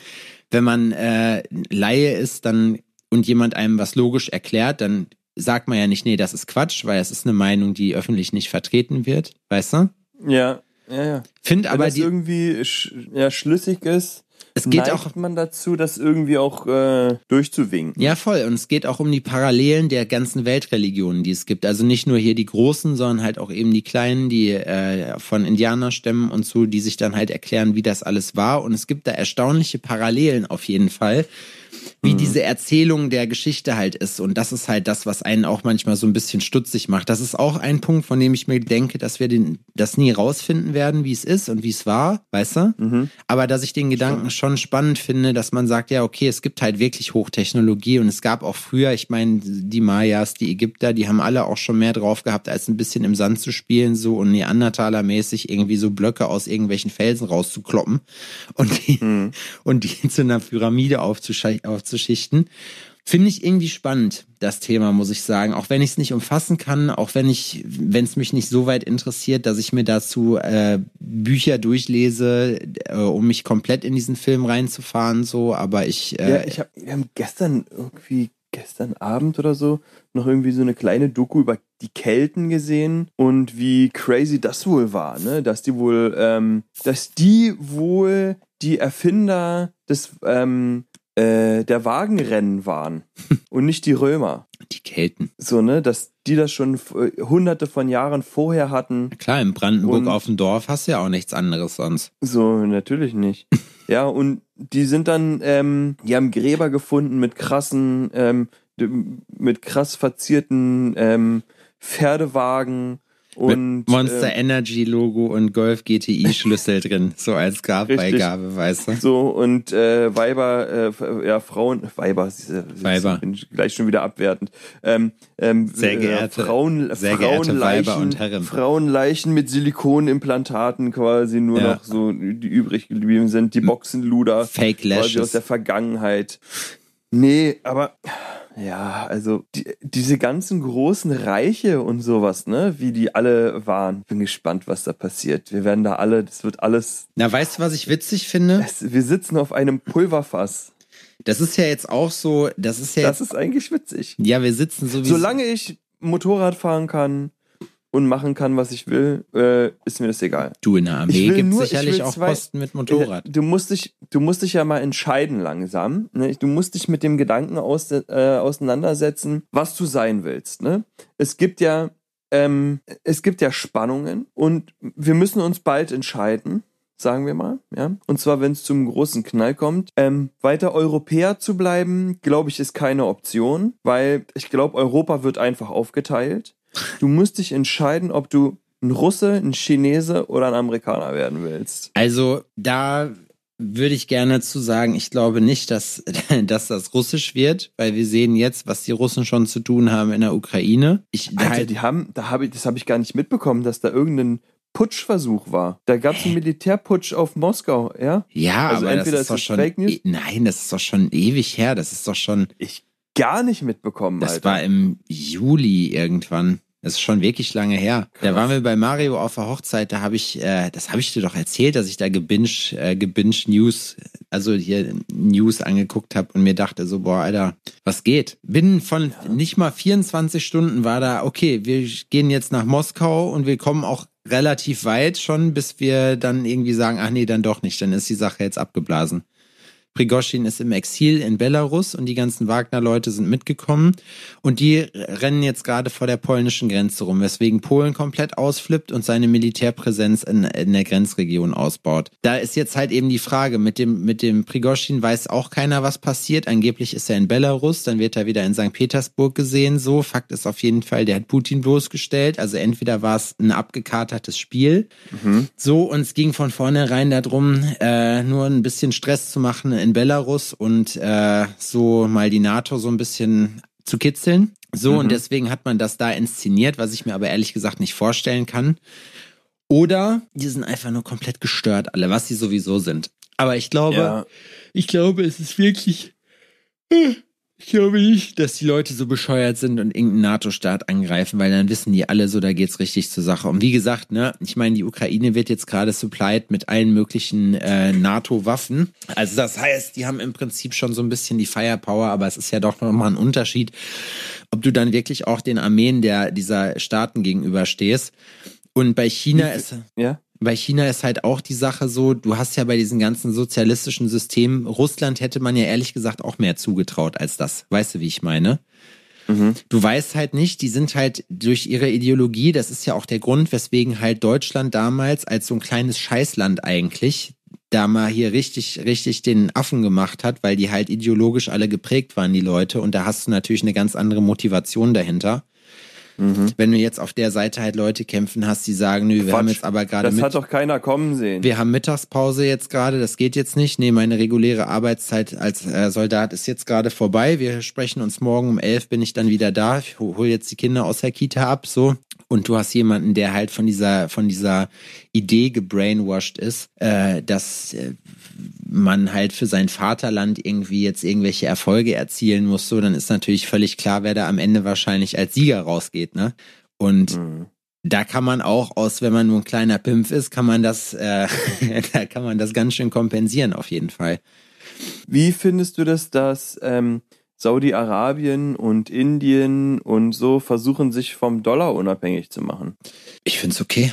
Wenn man äh, Laie ist, dann und jemand einem was logisch erklärt, dann sagt man ja nicht, nee, das ist Quatsch, weil es ist eine Meinung, die öffentlich nicht vertreten wird, weißt du? Ja, ja, ja. Find Wenn aber das die, irgendwie sch ja, schlüssig ist, es geht neigt auch man dazu, das irgendwie auch äh, durchzuwinken. Ja, voll. Und es geht auch um die Parallelen der ganzen Weltreligionen, die es gibt. Also nicht nur hier die großen, sondern halt auch eben die kleinen, die äh, von Indianerstämmen und so, die sich dann halt erklären, wie das alles war. Und es gibt da erstaunliche Parallelen auf jeden Fall, wie diese Erzählung der Geschichte halt ist. Und das ist halt das, was einen auch manchmal so ein bisschen stutzig macht. Das ist auch ein Punkt, von dem ich mir denke, dass wir den, das nie rausfinden werden, wie es ist und wie es war, weißt du? Aber dass ich den Gedanken schon spannend finde, dass man sagt, ja, okay, es gibt halt wirklich Hochtechnologie und es gab auch früher, ich meine, die Mayas, die Ägypter, die haben alle auch schon mehr drauf gehabt, als ein bisschen im Sand zu spielen, so und Neandertaler-mäßig irgendwie so Blöcke aus irgendwelchen Felsen rauszukloppen und die, und die zu einer Pyramide aufzuschi- aufzuschichten. Finde ich irgendwie spannend, das Thema, muss ich sagen. Auch wenn ich es nicht umfassen kann, auch wenn ich, wenn es mich nicht so weit interessiert, dass ich mir dazu äh, Bücher durchlese, äh, um mich komplett in diesen Film reinzufahren, so, aber ich, äh, Ja, ich hab, wir haben gestern irgendwie, gestern Abend oder so, noch irgendwie so eine kleine Doku über die Kelten gesehen und wie crazy das wohl war, ne? Dass die wohl, ähm, dass die wohl die Erfinder des, ähm, äh, der Wagenrennen waren und nicht die Römer. die Kelten. So, ne, dass die das schon äh, hunderte von Jahren vorher hatten. Klar, in Brandenburg Und- auf dem Dorf hast du ja auch nichts anderes sonst. So, natürlich nicht. ja, und die sind dann, ähm, die haben Gräber gefunden mit krassen, ähm, mit krass verzierten ähm, Pferdewagen und Mit Monster äh, Energy Logo und Golf GTI Schlüssel drin, so als Grabbeigabe, weißt du? so und äh, Weiber, äh, ja Frauen, Weiber, Weiber. bin ich gleich schon wieder abwertend. Ähm, ähm, Sehr geehrte- äh, Frauen, sehr geehrte Frauenleichen, Weiber und Herren. Frauenleichen mit Silikonimplantaten quasi nur Ja. noch so, die übrig geblieben sind, die Boxenluder. Fake quasi aus Lashes. der Vergangenheit. Nee, aber ja, also die, diese ganzen großen Reiche und sowas, ne, wie die alle waren. Bin gespannt, was da passiert. Wir werden da alle, das wird alles, Na, weißt du, was ich witzig finde? es, wir sitzen auf einem Pulverfass. Das ist ja jetzt auch so, das ist ja Das jetzt, ist eigentlich witzig. ja, wir sitzen so wie Solange ich Motorrad fahren kann und machen kann, was ich will, äh, ist mir das egal. du in der Armee gibt sicherlich auch zwei- Posten mit Motorrad. Du musst dich, du musst dich ja mal entscheiden langsam. Ne? Du musst dich mit dem Gedanken aus, äh, auseinandersetzen, was du sein willst. Ne? Es gibt ja, ähm, es gibt ja Spannungen und wir müssen uns bald entscheiden. Sagen wir mal, ja. Und zwar, wenn es zum großen Knall kommt. Ähm, weiter Europäer zu bleiben, glaube ich, ist keine Option, weil ich glaube, Europa wird einfach aufgeteilt. Du musst dich entscheiden, ob du ein Russe, ein Chinese oder ein Amerikaner werden willst. Also da würde ich gerne zu sagen, ich glaube nicht, dass, dass das russisch wird, weil wir sehen jetzt, was die Russen schon zu tun haben in der Ukraine. Ich Alter, halt, die haben, da habe ich, das habe ich gar nicht mitbekommen, dass da irgendein Putschversuch war. Da gab es einen Militärputsch auf Moskau, ja? ja, also aber das entweder ist ist doch schon, Fake News- e- nein, das ist doch schon ewig her. Das ist doch schon, Ich gar nicht mitbekommen, das Alter. war im Juli irgendwann. Das ist schon wirklich lange her. Da Krass. waren wir bei Mario auf der Hochzeit, da habe ich, äh, das habe ich dir doch erzählt, dass ich da gebinge, äh, gebinge News, also hier News angeguckt habe und mir dachte so, boah, Alter, was geht? Binnen von nicht mal 24 Stunden war da, okay, wir gehen jetzt nach Moskau und wir kommen auch relativ weit schon, bis wir dann irgendwie sagen, ach nee, dann doch nicht, dann ist die Sache jetzt abgeblasen. Prigoschin ist im Exil in Belarus und die ganzen Wagner-Leute sind mitgekommen und die rennen jetzt gerade vor der polnischen Grenze rum, weswegen Polen komplett ausflippt und seine Militärpräsenz in, in der Grenzregion ausbaut. Da ist jetzt halt eben die Frage, mit dem, mit dem Prigoschin weiß auch keiner, was passiert. Angeblich ist er in Belarus, dann wird er wieder in St. Petersburg gesehen. So, Fakt ist auf jeden Fall, der hat Putin bloßgestellt. Also entweder war es ein abgekatertes Spiel, so, und es ging von vornherein darum, äh, nur ein bisschen Stress zu machen in Belarus und äh, so mal die NATO so ein bisschen zu kitzeln. So, und deswegen hat man das da inszeniert, was ich mir aber ehrlich gesagt nicht vorstellen kann. Oder die sind einfach nur komplett gestört, alle, was sie sowieso sind. Aber ich glaube, Ja. ich glaube, es ist wirklich. Ich glaube nicht, dass die Leute so bescheuert sind und irgendeinen NATO-Staat angreifen, weil dann wissen die alle so, da geht's richtig zur Sache. Und wie gesagt, ne, ich meine, die Ukraine wird jetzt gerade supplied mit allen möglichen äh, NATO-Waffen. Also das heißt, die haben im Prinzip schon so ein bisschen die Firepower, aber es ist ja doch nochmal ein Unterschied, ob du dann wirklich auch den Armeen der dieser Staaten gegenüberstehst. Und bei China ist Ja? Bei China ist halt auch die Sache so, du hast ja bei diesen ganzen sozialistischen Systemen, Russland hätte man ja ehrlich gesagt auch mehr zugetraut als das. Weißt du, wie ich meine? Du weißt halt nicht, die sind halt durch ihre Ideologie, das ist ja auch der Grund, weswegen halt Deutschland damals als so ein kleines Scheißland eigentlich da mal hier richtig, richtig den Affen gemacht hat, weil die halt ideologisch alle geprägt waren, die Leute. Und da hast du natürlich eine ganz andere Motivation dahinter. Wenn du jetzt auf der Seite halt Leute kämpfen hast, die sagen, nö, wir haben Quatsch. jetzt aber gerade Das mit hat doch keiner kommen sehen. wir haben Mittagspause jetzt gerade, das geht jetzt nicht. Nee, meine reguläre Arbeitszeit als äh, Soldat ist jetzt gerade vorbei. Wir sprechen uns morgen um elf, bin ich dann wieder da. Ich hol jetzt die Kinder aus der Kita ab, so. Und du hast jemanden, der halt von dieser, von dieser Idee gebrainwashed ist, äh, dass äh, man halt für sein Vaterland irgendwie jetzt irgendwelche Erfolge erzielen muss, so, dann ist natürlich völlig klar, wer da am Ende wahrscheinlich als Sieger rausgeht, ne? Und Mhm. da kann man auch aus, wenn man nur ein kleiner Pimpf ist, kann man das, äh, da kann man das ganz schön kompensieren auf jeden Fall. Wie findest du das, dass ähm, Saudi-Arabien und Indien und so versuchen, sich vom Dollar unabhängig zu machen? Ich find's okay.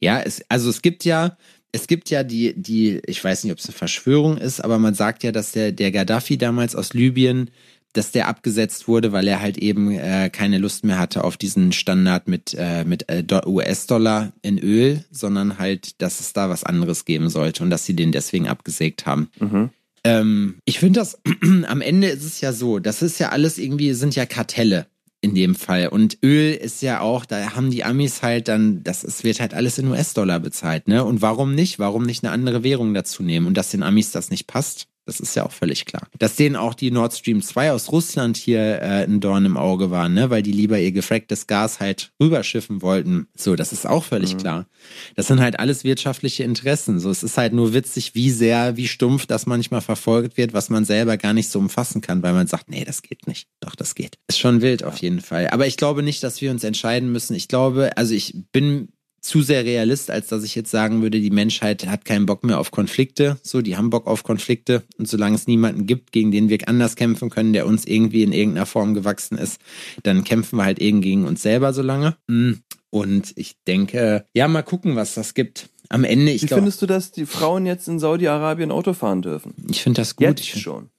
Ja, es, also es gibt ja, es gibt ja die, die, ich weiß nicht, ob es eine Verschwörung ist, aber man sagt ja, dass der, der Gaddafi damals aus Libyen dass der abgesetzt wurde, weil er halt eben äh, keine Lust mehr hatte auf diesen Standard mit, äh, mit äh, US-Dollar in Öl, sondern halt, dass es da was anderes geben sollte und dass sie den deswegen abgesägt haben. Mhm. Ähm, ich finde das, am Ende ist es ja so, das ist ja alles irgendwie, sind ja Kartelle in dem Fall. Und Öl ist ja auch, da haben die Amis halt dann, das es wird halt alles in US-Dollar bezahlt, ne? Und warum nicht? Warum nicht eine andere Währung dazu nehmen? Und dass den Amis das nicht passt, das ist ja auch völlig klar. Dass denen auch die Nord Stream 2 aus Russland hier äh, ein Dorn im Auge waren, ne? weil die lieber ihr gefracktes Gas halt rüberschiffen wollten. So, das ist auch völlig mhm. klar. Das sind halt alles wirtschaftliche Interessen. So, es ist halt nur witzig, wie sehr, wie stumpf das manchmal verfolgt wird, was man selber gar nicht so umfassen kann, weil man sagt, nee, das geht nicht. Doch, das geht. Ist schon wild auf jeden Fall. Aber ich glaube nicht, dass wir uns entscheiden müssen. Ich glaube, also ich bin zu sehr Realist, als dass ich jetzt sagen würde, die Menschheit hat keinen Bock mehr auf Konflikte. So, die haben Bock auf Konflikte. Und solange es niemanden gibt, gegen den wir anders kämpfen können, der uns irgendwie in irgendeiner Form gewachsen ist, dann kämpfen wir halt eben gegen uns selber so lange. Mm. Und ich denke, ja, mal gucken, was das gibt. Am Ende, ich Wie glaub, findest du, dass die Frauen jetzt in Saudi-Arabien Auto fahren dürfen? Ich finde das gut. Jetzt ich find, schon.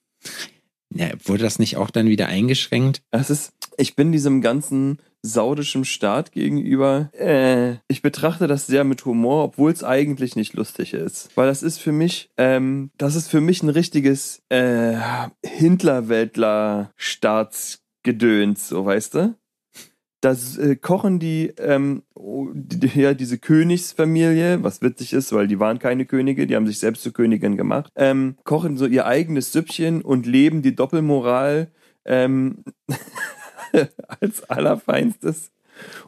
Ja, wurde das nicht auch dann wieder eingeschränkt? Das ist, ich bin diesem ganzen saudischem Staat gegenüber. Äh, ich betrachte das sehr mit Humor, obwohl es eigentlich nicht lustig ist. Weil das ist für mich, ähm, das ist für mich ein richtiges äh, Hintlerweltler-Staatsgedöns, so weißt du? Das äh, kochen die, ähm, die, ja, diese Königsfamilie, was witzig ist, weil die waren keine Könige, die haben sich selbst zu Königin gemacht, ähm, kochen so ihr eigenes Süppchen und leben die Doppelmoral ähm, als allerfeinstes.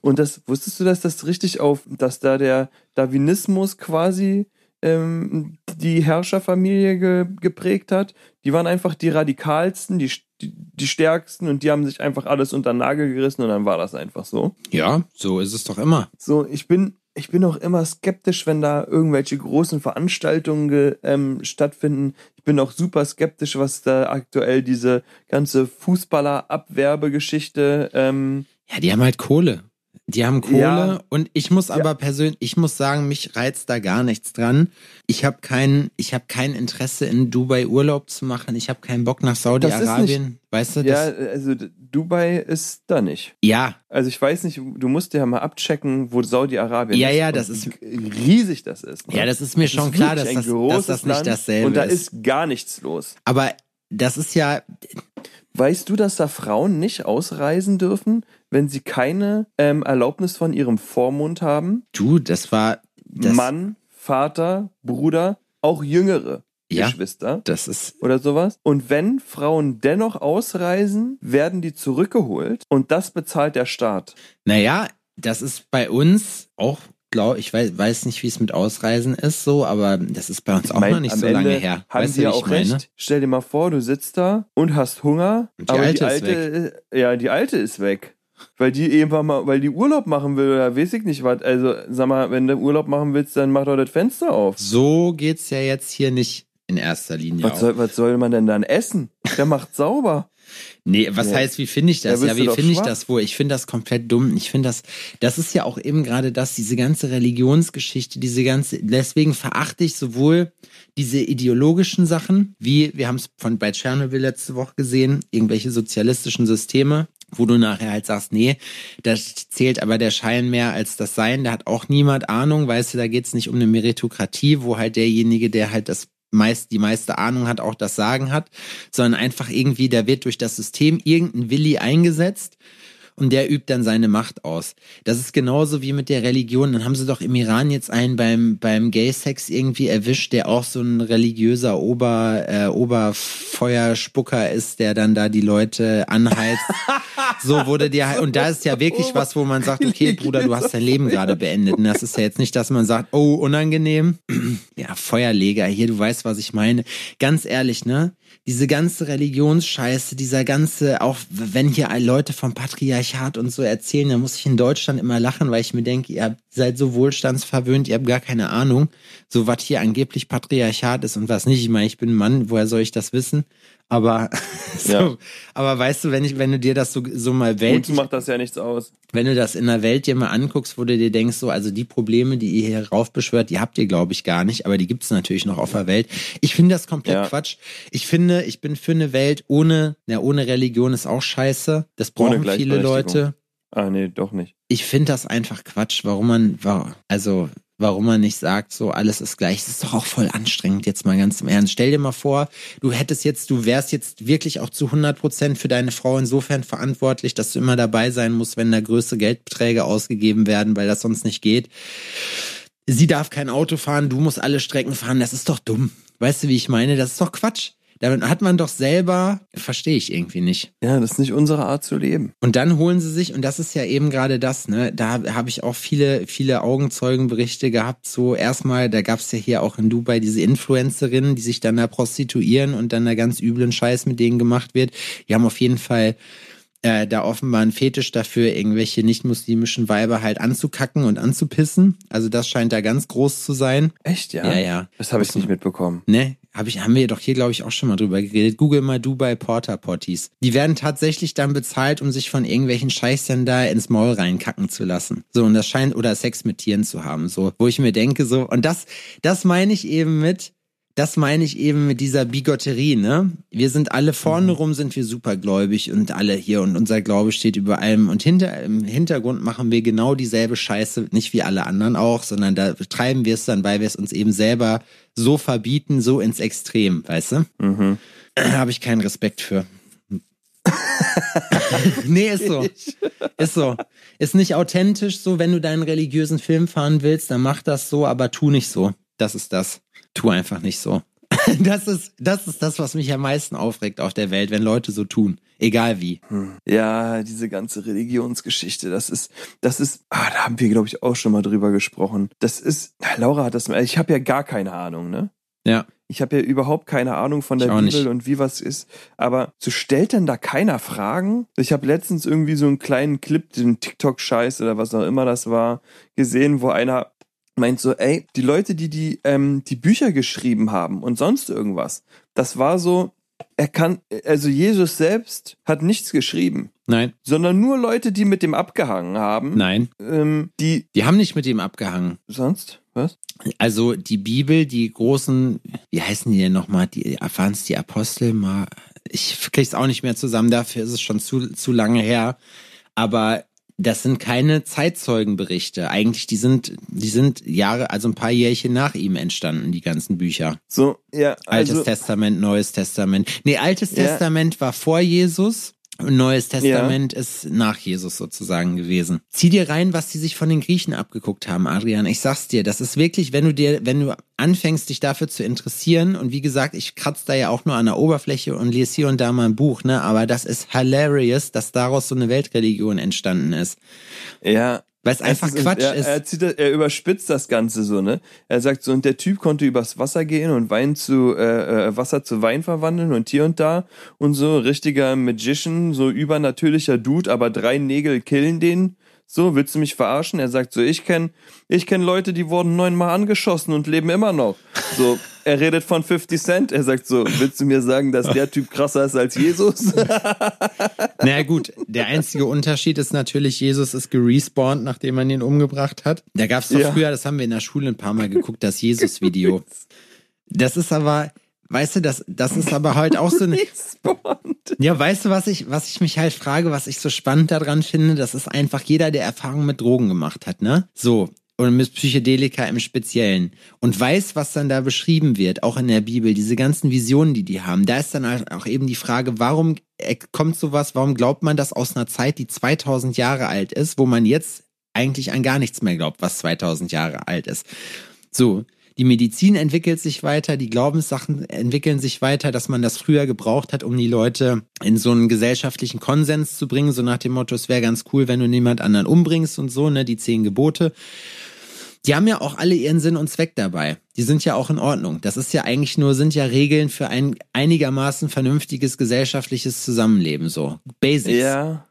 Und das, wusstest du, dass das richtig auf, dass da der Darwinismus quasi ähm, die Herrscherfamilie ge, geprägt hat? Die waren einfach die radikalsten, die, die, die stärksten und die haben sich einfach alles unter den Nagel gerissen und dann war das einfach so. Ja, so ist es doch immer. So, ich bin, ich bin auch immer skeptisch, wenn da irgendwelche großen Veranstaltungen ähm, stattfinden. Ich bin auch super skeptisch, was da aktuell diese ganze Fußballer-Abwerbegeschichte. Ähm, ja, die haben halt Kohle. Die haben Kohle ja. und ich muss aber ja. persönlich, ich muss sagen, mich reizt da gar nichts dran. Ich habe kein, ich habe kein Interesse in Dubai Urlaub zu machen. Ich habe keinen Bock nach Saudi-Arabien. Weißt du? Ja, also Dubai ist da nicht. Ja. Also ich weiß nicht, du musst ja mal abchecken, wo Saudi-Arabien ja, ist. Ja, ja, das ist riesig das ist. Ne? Ja, das ist mir das schon ist klar, dass das, dass das nicht dasselbe ist. Und da ist gar nichts los. Aber das ist ja. Weißt du, dass da Frauen nicht ausreisen dürfen, wenn sie keine ähm, Erlaubnis von ihrem Vormund haben? Du, das war. Das Mann, Vater, Bruder, auch Jüngere. Ja, Geschwister. Das ist. Oder sowas. Und wenn Frauen dennoch ausreisen, werden die zurückgeholt und das bezahlt der Staat. Naja, das ist bei uns auch glaube, ich weiß, weiß nicht, wie es mit Ausreisen ist, so, aber das ist bei uns auch mein, noch nicht so Ende lange her. Haben weißt Sie ja auch recht. Stell dir mal vor, du sitzt da und hast Hunger, und die aber alte die alte, ist ja, die alte ist weg. Weil die eben mal, weil die Urlaub machen will oder weiß ich nicht was. Also, sag mal, wenn du Urlaub machen willst, dann mach doch das Fenster auf. So geht's ja jetzt hier nicht in erster Linie. Was, soll, was soll man denn dann essen? Der macht sauber. Nee, was ja. heißt, wie finde ich das? Ja, ja wie finde ich das wohl? Ich finde das komplett dumm. Ich finde das, das ist ja auch eben gerade das, diese ganze Religionsgeschichte, diese ganze, deswegen verachte ich sowohl diese ideologischen Sachen, wie, wir haben es von bei Tschernobyl letzte Woche gesehen, irgendwelche sozialistischen Systeme, wo du nachher halt sagst, nee, das zählt aber der Schein mehr als das Sein, da hat auch niemand Ahnung, weißt du, da geht's nicht um eine Meritokratie, wo halt derjenige, der halt das meist die meiste Ahnung hat, auch das Sagen hat, sondern einfach irgendwie, da wird durch das System irgendein Willi eingesetzt und der übt dann seine Macht aus. Das ist genauso wie mit der Religion. Dann haben sie doch im Iran jetzt einen beim, beim Gay-Sex irgendwie erwischt, der auch so ein religiöser Ober, äh, Oberfeuerspucker ist, der dann da die Leute anheizt. so wurde dir halt, und da ist ja wirklich was, wo man sagt, okay, Bruder, du hast dein Leben gerade beendet. Und das ist ja jetzt nicht, dass man sagt, oh, unangenehm. ja, Feuerleger, hier, du weißt, was ich meine. Ganz ehrlich, ne? Diese ganze Religionsscheiße, dieser ganze, auch wenn hier Leute vom Patriarchat und so erzählen, dann muss ich in Deutschland immer lachen, weil ich mir denke, ihr seid so wohlstandsverwöhnt, ihr habt gar keine Ahnung, so was hier angeblich Patriarchat ist und was nicht. Ich meine, ich bin Mann, woher soll ich das wissen? Aber, so, ja. aber weißt du, wenn ich, wenn du dir das so, so mal Welt. Uns macht das ja nichts aus. Wenn du das in der Welt dir mal anguckst, wo du dir denkst, so, also die Probleme, die ihr hier raufbeschwört, die habt ihr, glaube ich, gar nicht, aber die gibt es natürlich noch auf der Welt. Ich finde das komplett ja. Quatsch. Ich finde, ich bin für eine Welt ohne, ja, ohne Religion ist auch scheiße. Das brauchen viele Leute. Ah, nee, doch nicht. Ich finde das einfach Quatsch, warum man, also, warum man nicht sagt, so alles ist gleich. Das ist doch auch voll anstrengend, jetzt mal ganz im Ernst. Stell dir mal vor, du hättest jetzt, du wärst jetzt wirklich auch zu 100 Prozent für deine Frau insofern verantwortlich, dass du immer dabei sein musst, wenn da größere Geldbeträge ausgegeben werden, weil das sonst nicht geht. Sie darf kein Auto fahren, du musst alle Strecken fahren. Das ist doch dumm. Weißt du, wie ich meine? Das ist doch Quatsch. Damit hat man doch selber, verstehe ich irgendwie nicht. Ja, das ist nicht unsere Art zu leben. Und dann holen sie sich, und das ist ja eben gerade das, ne, da habe ich auch viele, viele Augenzeugenberichte gehabt. So erstmal, da gab es ja hier auch in Dubai diese Influencerinnen, die sich dann da prostituieren und dann da ganz üblen Scheiß mit denen gemacht wird. Die haben auf jeden Fall äh, da offenbar einen Fetisch dafür, irgendwelche nicht-muslimischen Weiber halt anzukacken und anzupissen. Also das scheint da ganz groß zu sein. Echt, ja? Ja, ja. Das habe ich nicht mitbekommen. Ne, hab ich, haben wir doch hier, glaube ich, auch schon mal drüber geredet. Google mal Dubai Porter Potties. Die werden tatsächlich dann bezahlt, um sich von irgendwelchen Scheißern da ins Maul reinkacken zu lassen. So, und das scheint, oder Sex mit Tieren zu haben. So, wo ich mir denke, so, und das, das meine ich eben mit, das meine ich eben mit dieser Bigotterie, ne? Wir sind alle vorne rum, sind wir supergläubig und alle hier und unser Glaube steht über allem und hinter, im Hintergrund machen wir genau dieselbe Scheiße, nicht wie alle anderen auch, sondern da treiben wir es dann, weil wir es uns eben selber so verbieten, so ins Extrem, weißt du? Mhm. Habe ich keinen Respekt für. nee, ist so. Ist so. Ist nicht authentisch so, wenn du deinen religiösen Film fahren willst, dann mach das so, aber tu nicht so. Das ist das tu einfach nicht so. Das ist, das ist das, was mich am meisten aufregt auf der Welt, wenn Leute so tun. Egal wie. Hm. Ja, diese ganze Religionsgeschichte, das ist, das ist, ah, da haben wir, glaube ich, auch schon mal drüber gesprochen. Das ist, Laura hat das, ich habe ja gar keine Ahnung, ne? Ja. Ich habe ja überhaupt keine Ahnung von der Bibel nicht. und wie was ist. Aber so stellt denn da keiner Fragen? Ich habe letztens irgendwie so einen kleinen Clip, den TikTok-Scheiß oder was auch immer das war, gesehen, wo einer meint so, ey, die Leute, die die, ähm, die Bücher geschrieben haben und sonst irgendwas, das war so, er kann, also Jesus selbst hat nichts geschrieben. Nein. Sondern nur Leute, die mit dem abgehangen haben. Nein. Ähm, die. Die haben nicht mit dem abgehangen. Sonst? Was? Also die Bibel, die großen, wie heißen die denn nochmal? Die, waren es die Apostel? Mal, ich krieg's auch nicht mehr zusammen, dafür ist es schon zu, zu lange her. Aber das sind keine Zeitzeugenberichte. Eigentlich, die sind, die sind Jahre, also ein paar Jährchen nach ihm entstanden, die ganzen Bücher. So, ja. Also, Altes Testament, Neues Testament. Nee, Altes ja. Testament war vor Jesus. Neues Testament ja. ist nach Jesus sozusagen gewesen. Zieh dir rein, was die sich von den Griechen abgeguckt haben, Adrian. Ich sag's dir, das ist wirklich, wenn du dir, wenn du anfängst, dich dafür zu interessieren, und wie gesagt, ich kratze da ja auch nur an der Oberfläche und lese hier und da mal ein Buch, ne, aber das ist hilarious, dass daraus so eine Weltreligion entstanden ist. Ja, weil es einfach ist, Quatsch er, ist. Er, zieht, er überspitzt das Ganze so, ne? Er sagt so, und der Typ konnte übers Wasser gehen und Wein zu, äh, äh, Wasser zu Wein verwandeln und hier und da und so, richtiger Magician, so übernatürlicher Dude, aber drei Nägel killen den. So, willst du mich verarschen? Er sagt so, ich kenne ich kenn Leute, die wurden neunmal angeschossen und leben immer noch. So, er redet von 50 Cent. Er sagt so, willst du mir sagen, dass der Typ krasser ist als Jesus? naja gut, der einzige Unterschied ist natürlich, Jesus ist gerespawnt, nachdem man ihn umgebracht hat. Da gab es doch ja. früher, das haben wir in der Schule ein paar Mal geguckt, das Jesus-Video. Das ist aber, weißt du, das, das ist aber halt auch so eine. Ja, weißt du, was ich, was ich mich halt frage, was ich so spannend daran finde, das ist einfach jeder, der Erfahrung mit Drogen gemacht hat, ne? So. Oder mit Psychedelika im Speziellen. Und weiß, was dann da beschrieben wird, auch in der Bibel, diese ganzen Visionen, die die haben. Da ist dann halt auch eben die Frage, warum kommt sowas, warum glaubt man das aus einer Zeit, die 2000 Jahre alt ist, wo man jetzt eigentlich an gar nichts mehr glaubt, was 2000 Jahre alt ist. So, die Medizin entwickelt sich weiter, die Glaubenssachen entwickeln sich weiter, dass man das früher gebraucht hat, um die Leute in so einen gesellschaftlichen Konsens zu bringen, so nach dem Motto, es wäre ganz cool, wenn du niemand anderen umbringst und so, ne, die zehn Gebote. Die haben ja auch alle ihren Sinn und Zweck dabei. Die sind ja auch in Ordnung. Das ist ja eigentlich nur, sind ja Regeln für ein einigermaßen vernünftiges gesellschaftliches Zusammenleben, so. Basics. Ja.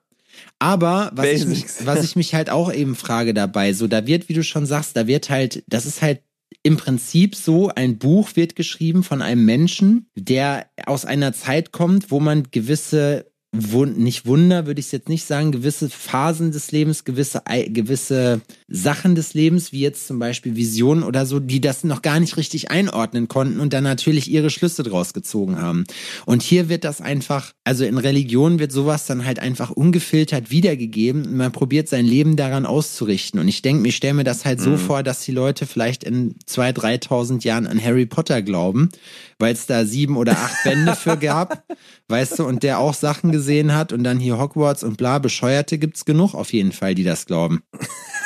Aber was ich, mich, was ich mich halt auch eben frage dabei, so da wird, wie du schon sagst, da wird halt, das ist halt im Prinzip so, ein Buch wird geschrieben von einem Menschen, der aus einer Zeit kommt, wo man gewisse nicht Wunder, würde ich es jetzt nicht sagen, gewisse Phasen des Lebens, gewisse, gewisse Sachen des Lebens, wie jetzt zum Beispiel Visionen oder so, die das noch gar nicht richtig einordnen konnten und dann natürlich ihre Schlüsse draus gezogen haben. Und hier wird das einfach, also in Religion wird sowas dann halt einfach ungefiltert wiedergegeben. Man probiert sein Leben daran auszurichten. Und ich denke, ich stelle mir das halt so mhm. vor, dass die Leute vielleicht in zwei, dreitausend Jahren an Harry Potter glauben, weil es da sieben oder acht Bände für gab, weißt du, und der auch Sachen gesehen hat und dann hier Hogwarts und bla, Bescheuerte gibt's genug auf jeden Fall, die das glauben.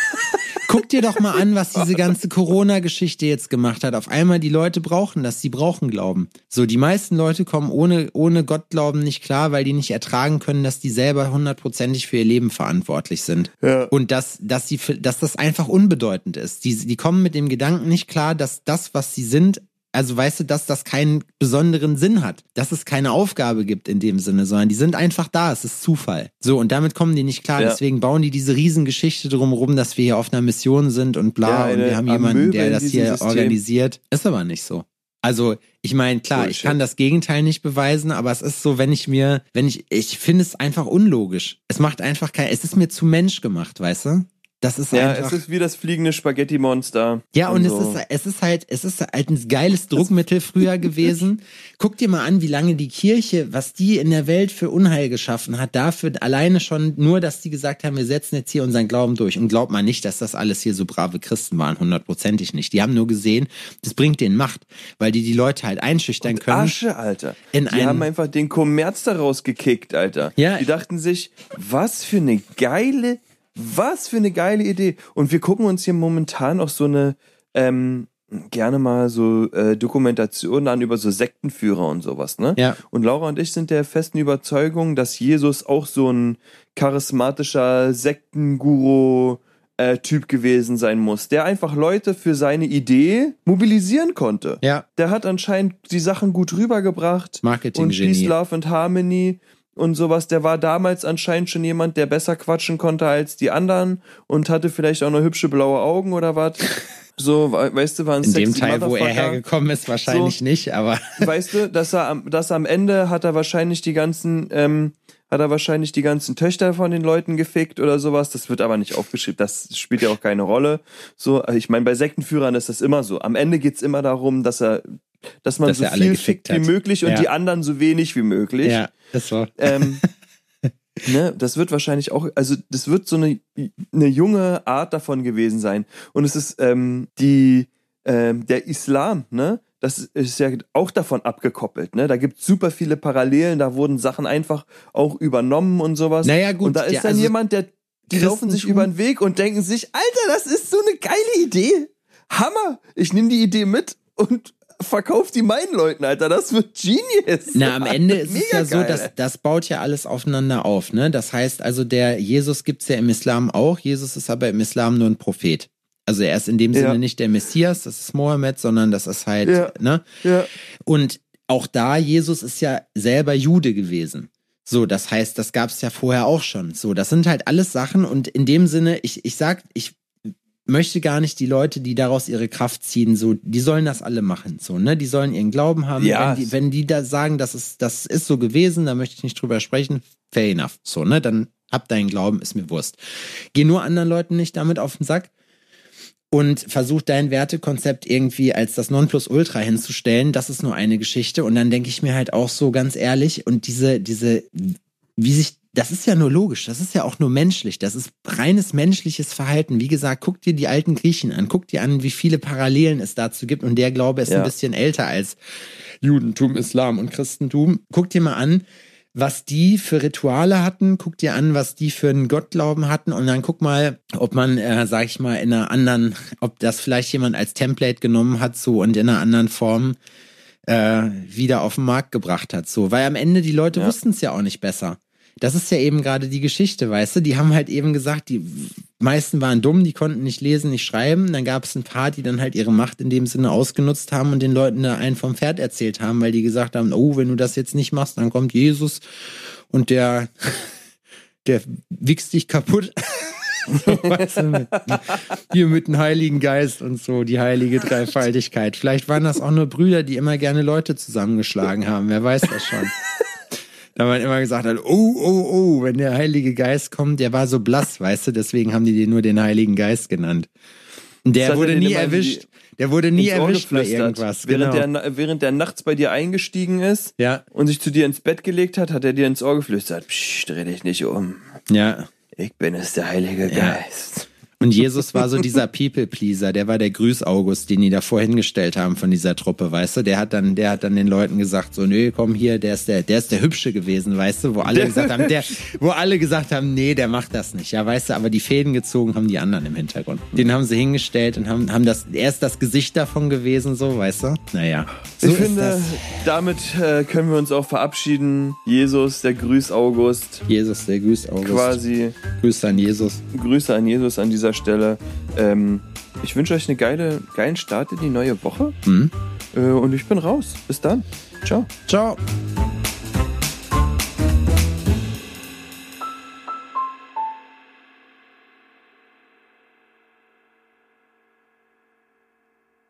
Guck dir doch mal an, was diese ganze Corona-Geschichte jetzt gemacht hat. Auf einmal die Leute brauchen das, sie brauchen Glauben. So, die meisten Leute kommen ohne, ohne Gottglauben nicht klar, weil die nicht ertragen können, dass die selber hundertprozentig für ihr Leben verantwortlich sind. Ja. Und dass, dass sie, dass das einfach unbedeutend ist. Die, die kommen mit dem Gedanken nicht klar, dass das, was sie sind, also weißt du, dass das keinen besonderen Sinn hat, dass es keine Aufgabe gibt in dem Sinne, sondern die sind einfach da, es ist Zufall. So, und damit kommen die nicht klar, ja. deswegen bauen die diese Riesengeschichte drumherum, dass wir hier auf einer Mission sind und bla, ja, und wir haben jemanden, der das hier System. organisiert. Ist aber nicht so. Also, ich meine, klar, Bullshit. ich kann das Gegenteil nicht beweisen, aber es ist so, wenn ich mir, wenn ich, ich finde es einfach unlogisch. Es macht einfach kein, es ist mir zu Mensch gemacht, weißt du? Das ist ja, einfach, es ist wie das fliegende Spaghetti-Monster. Ja, und, und so. es ist, es ist halt, es ist halt ein geiles Druckmittel früher gewesen. Guck dir mal an, wie lange die Kirche, was die in der Welt für Unheil geschaffen hat, dafür alleine schon nur, dass die gesagt haben, wir setzen jetzt hier unseren Glauben durch. Und glaubt mal nicht, dass das alles hier so brave Christen waren, hundertprozentig nicht. Die haben nur gesehen, das bringt denen Macht, weil die die Leute halt einschüchtern und können. Asche, Alter. In die haben einfach den Kommerz daraus gekickt, Alter. Ja. Die dachten sich, was für eine geile was für eine geile Idee. Und wir gucken uns hier momentan auch so eine, ähm, gerne mal so äh, Dokumentationen an über so Sektenführer und sowas, ne? Ja. Und Laura und ich sind der festen Überzeugung, dass Jesus auch so ein charismatischer Sektenguru äh, Typ gewesen sein muss, der einfach Leute für seine Idee mobilisieren konnte. Ja. Der hat anscheinend die Sachen gut rübergebracht. Marketing und Peace, Love and Harmony und sowas, der war damals anscheinend schon jemand, der besser quatschen konnte als die anderen und hatte vielleicht auch noch hübsche blaue Augen oder was. So, weißt du, war ein In dem Teil, wo er hergekommen ist, wahrscheinlich so, nicht, aber. Weißt du, dass er, dass am Ende hat er wahrscheinlich die ganzen, ähm, hat er wahrscheinlich die ganzen Töchter von den Leuten gefickt oder sowas. Das wird aber nicht aufgeschrieben. Das spielt ja auch keine Rolle. So, ich meine, bei Sektenführern ist das immer so. Am Ende geht's immer darum, dass er dass man dass so viel fickt wie möglich und ja. die anderen so wenig wie möglich. Ja, das war. Ähm, ne, das wird wahrscheinlich auch, also das wird so eine, eine junge Art davon gewesen sein. Und es ist ähm, die, ähm, der Islam, ne? Das ist ja auch davon abgekoppelt, ne? Da gibt es super viele Parallelen, da wurden Sachen einfach auch übernommen und sowas. Naja, gut. Und da ist ja, dann also jemand, der die laufen sich über den Weg und denken sich, Alter, das ist so eine geile Idee. Hammer! Ich nehme die Idee mit und verkauf die meinen Leuten, Alter. Das wird genius. Na, am Ende ist es ja so, dass das baut ja alles aufeinander auf, ne? Das heißt also, der Jesus gibt's ja im Islam auch. Jesus ist aber im Islam nur ein Prophet. Also er ist in dem Sinne ja. nicht der Messias, das ist Mohammed, sondern das ist halt, ja. ne? Ja. Und auch da, Jesus ist ja selber Jude gewesen. So, das heißt, das gab's ja vorher auch schon. So, das sind halt alles Sachen und in dem Sinne, ich, ich sag, ich möchte gar nicht die Leute, die daraus ihre Kraft ziehen, so, die sollen das alle machen, so, ne? Die sollen ihren Glauben haben. Ja. Wenn die, wenn die da sagen, das ist, das ist so gewesen, da möchte ich nicht drüber sprechen, fair enough, so, ne? Dann hab deinen Glauben, ist mir Wurst. Geh nur anderen Leuten nicht damit auf den Sack und versuch dein Wertekonzept irgendwie als das Nonplusultra hinzustellen. Das ist nur eine Geschichte. Und dann denke ich mir halt auch so ganz ehrlich und diese, diese, wie sich das ist ja nur logisch, das ist ja auch nur menschlich, das ist reines menschliches Verhalten. Wie gesagt, guck dir die alten Griechen an, guck dir an, wie viele Parallelen es dazu gibt und der Glaube ist ja. ein bisschen älter als Judentum, Islam und Christentum. Guck dir mal an, was die für Rituale hatten, guck dir an, was die für einen Gottglauben hatten und dann guck mal, ob man, äh, sag ich mal, in einer anderen, ob das vielleicht jemand als Template genommen hat, so und in einer anderen Form äh, wieder auf den Markt gebracht hat. So, weil am Ende die Leute ja. wussten es ja auch nicht besser das ist ja eben gerade die Geschichte, weißt du? Die haben halt eben gesagt, die meisten waren dumm, die konnten nicht lesen, nicht schreiben. Dann gab es ein paar, die dann halt ihre Macht in dem Sinne ausgenutzt haben und den Leuten da einen vom Pferd erzählt haben, weil die gesagt haben, oh, wenn du das jetzt nicht machst, dann kommt Jesus und der, der wichst dich kaputt. so, weißt du, hier mit dem Heiligen Geist und so, die heilige Dreifaltigkeit. Vielleicht waren das auch nur Brüder, die immer gerne Leute zusammengeschlagen haben, wer weiß das schon. Da man immer gesagt hat, oh, oh, oh, wenn der Heilige Geist kommt, der war so blass, weißt du, deswegen haben die den nur den Heiligen Geist genannt. Und Das der er wurde nie erwischt. Der wurde nie erwischt geflüstert. irgendwas. Während, Genau. der, während der nachts bei dir eingestiegen ist Ja, und sich zu dir ins Bett gelegt hat, hat er dir ins Ohr geflüstert. Psst, dreh dich nicht um. ja. Ich bin es, der Heilige Ja. Geist. Und Jesus war so dieser People-Pleaser, der war der Grüß-August, den die da vorhin gestellt haben von dieser Truppe, weißt du? Der hat dann, der hat dann den Leuten gesagt, so, nö, komm hier, der ist der, der ist der Hübsche gewesen, weißt du, wo alle gesagt haben, der, wo alle gesagt haben, nee, der macht das nicht, ja, weißt du, aber die Fäden gezogen haben die anderen im Hintergrund. Den haben sie hingestellt und haben, haben das, er ist das Gesicht davon gewesen, so, weißt du? Naja. So ich finde, das. damit äh, können wir uns auch verabschieden. Jesus, der Grüß August, Jesus, der Grüß-August. quasi. Grüße an Jesus. Grüße an Jesus an dieser Stelle. Ähm, ich wünsche euch einen geile, geilen Start in die neue Woche. Mhm. Äh, und ich bin raus. Bis dann. Ciao. Ciao.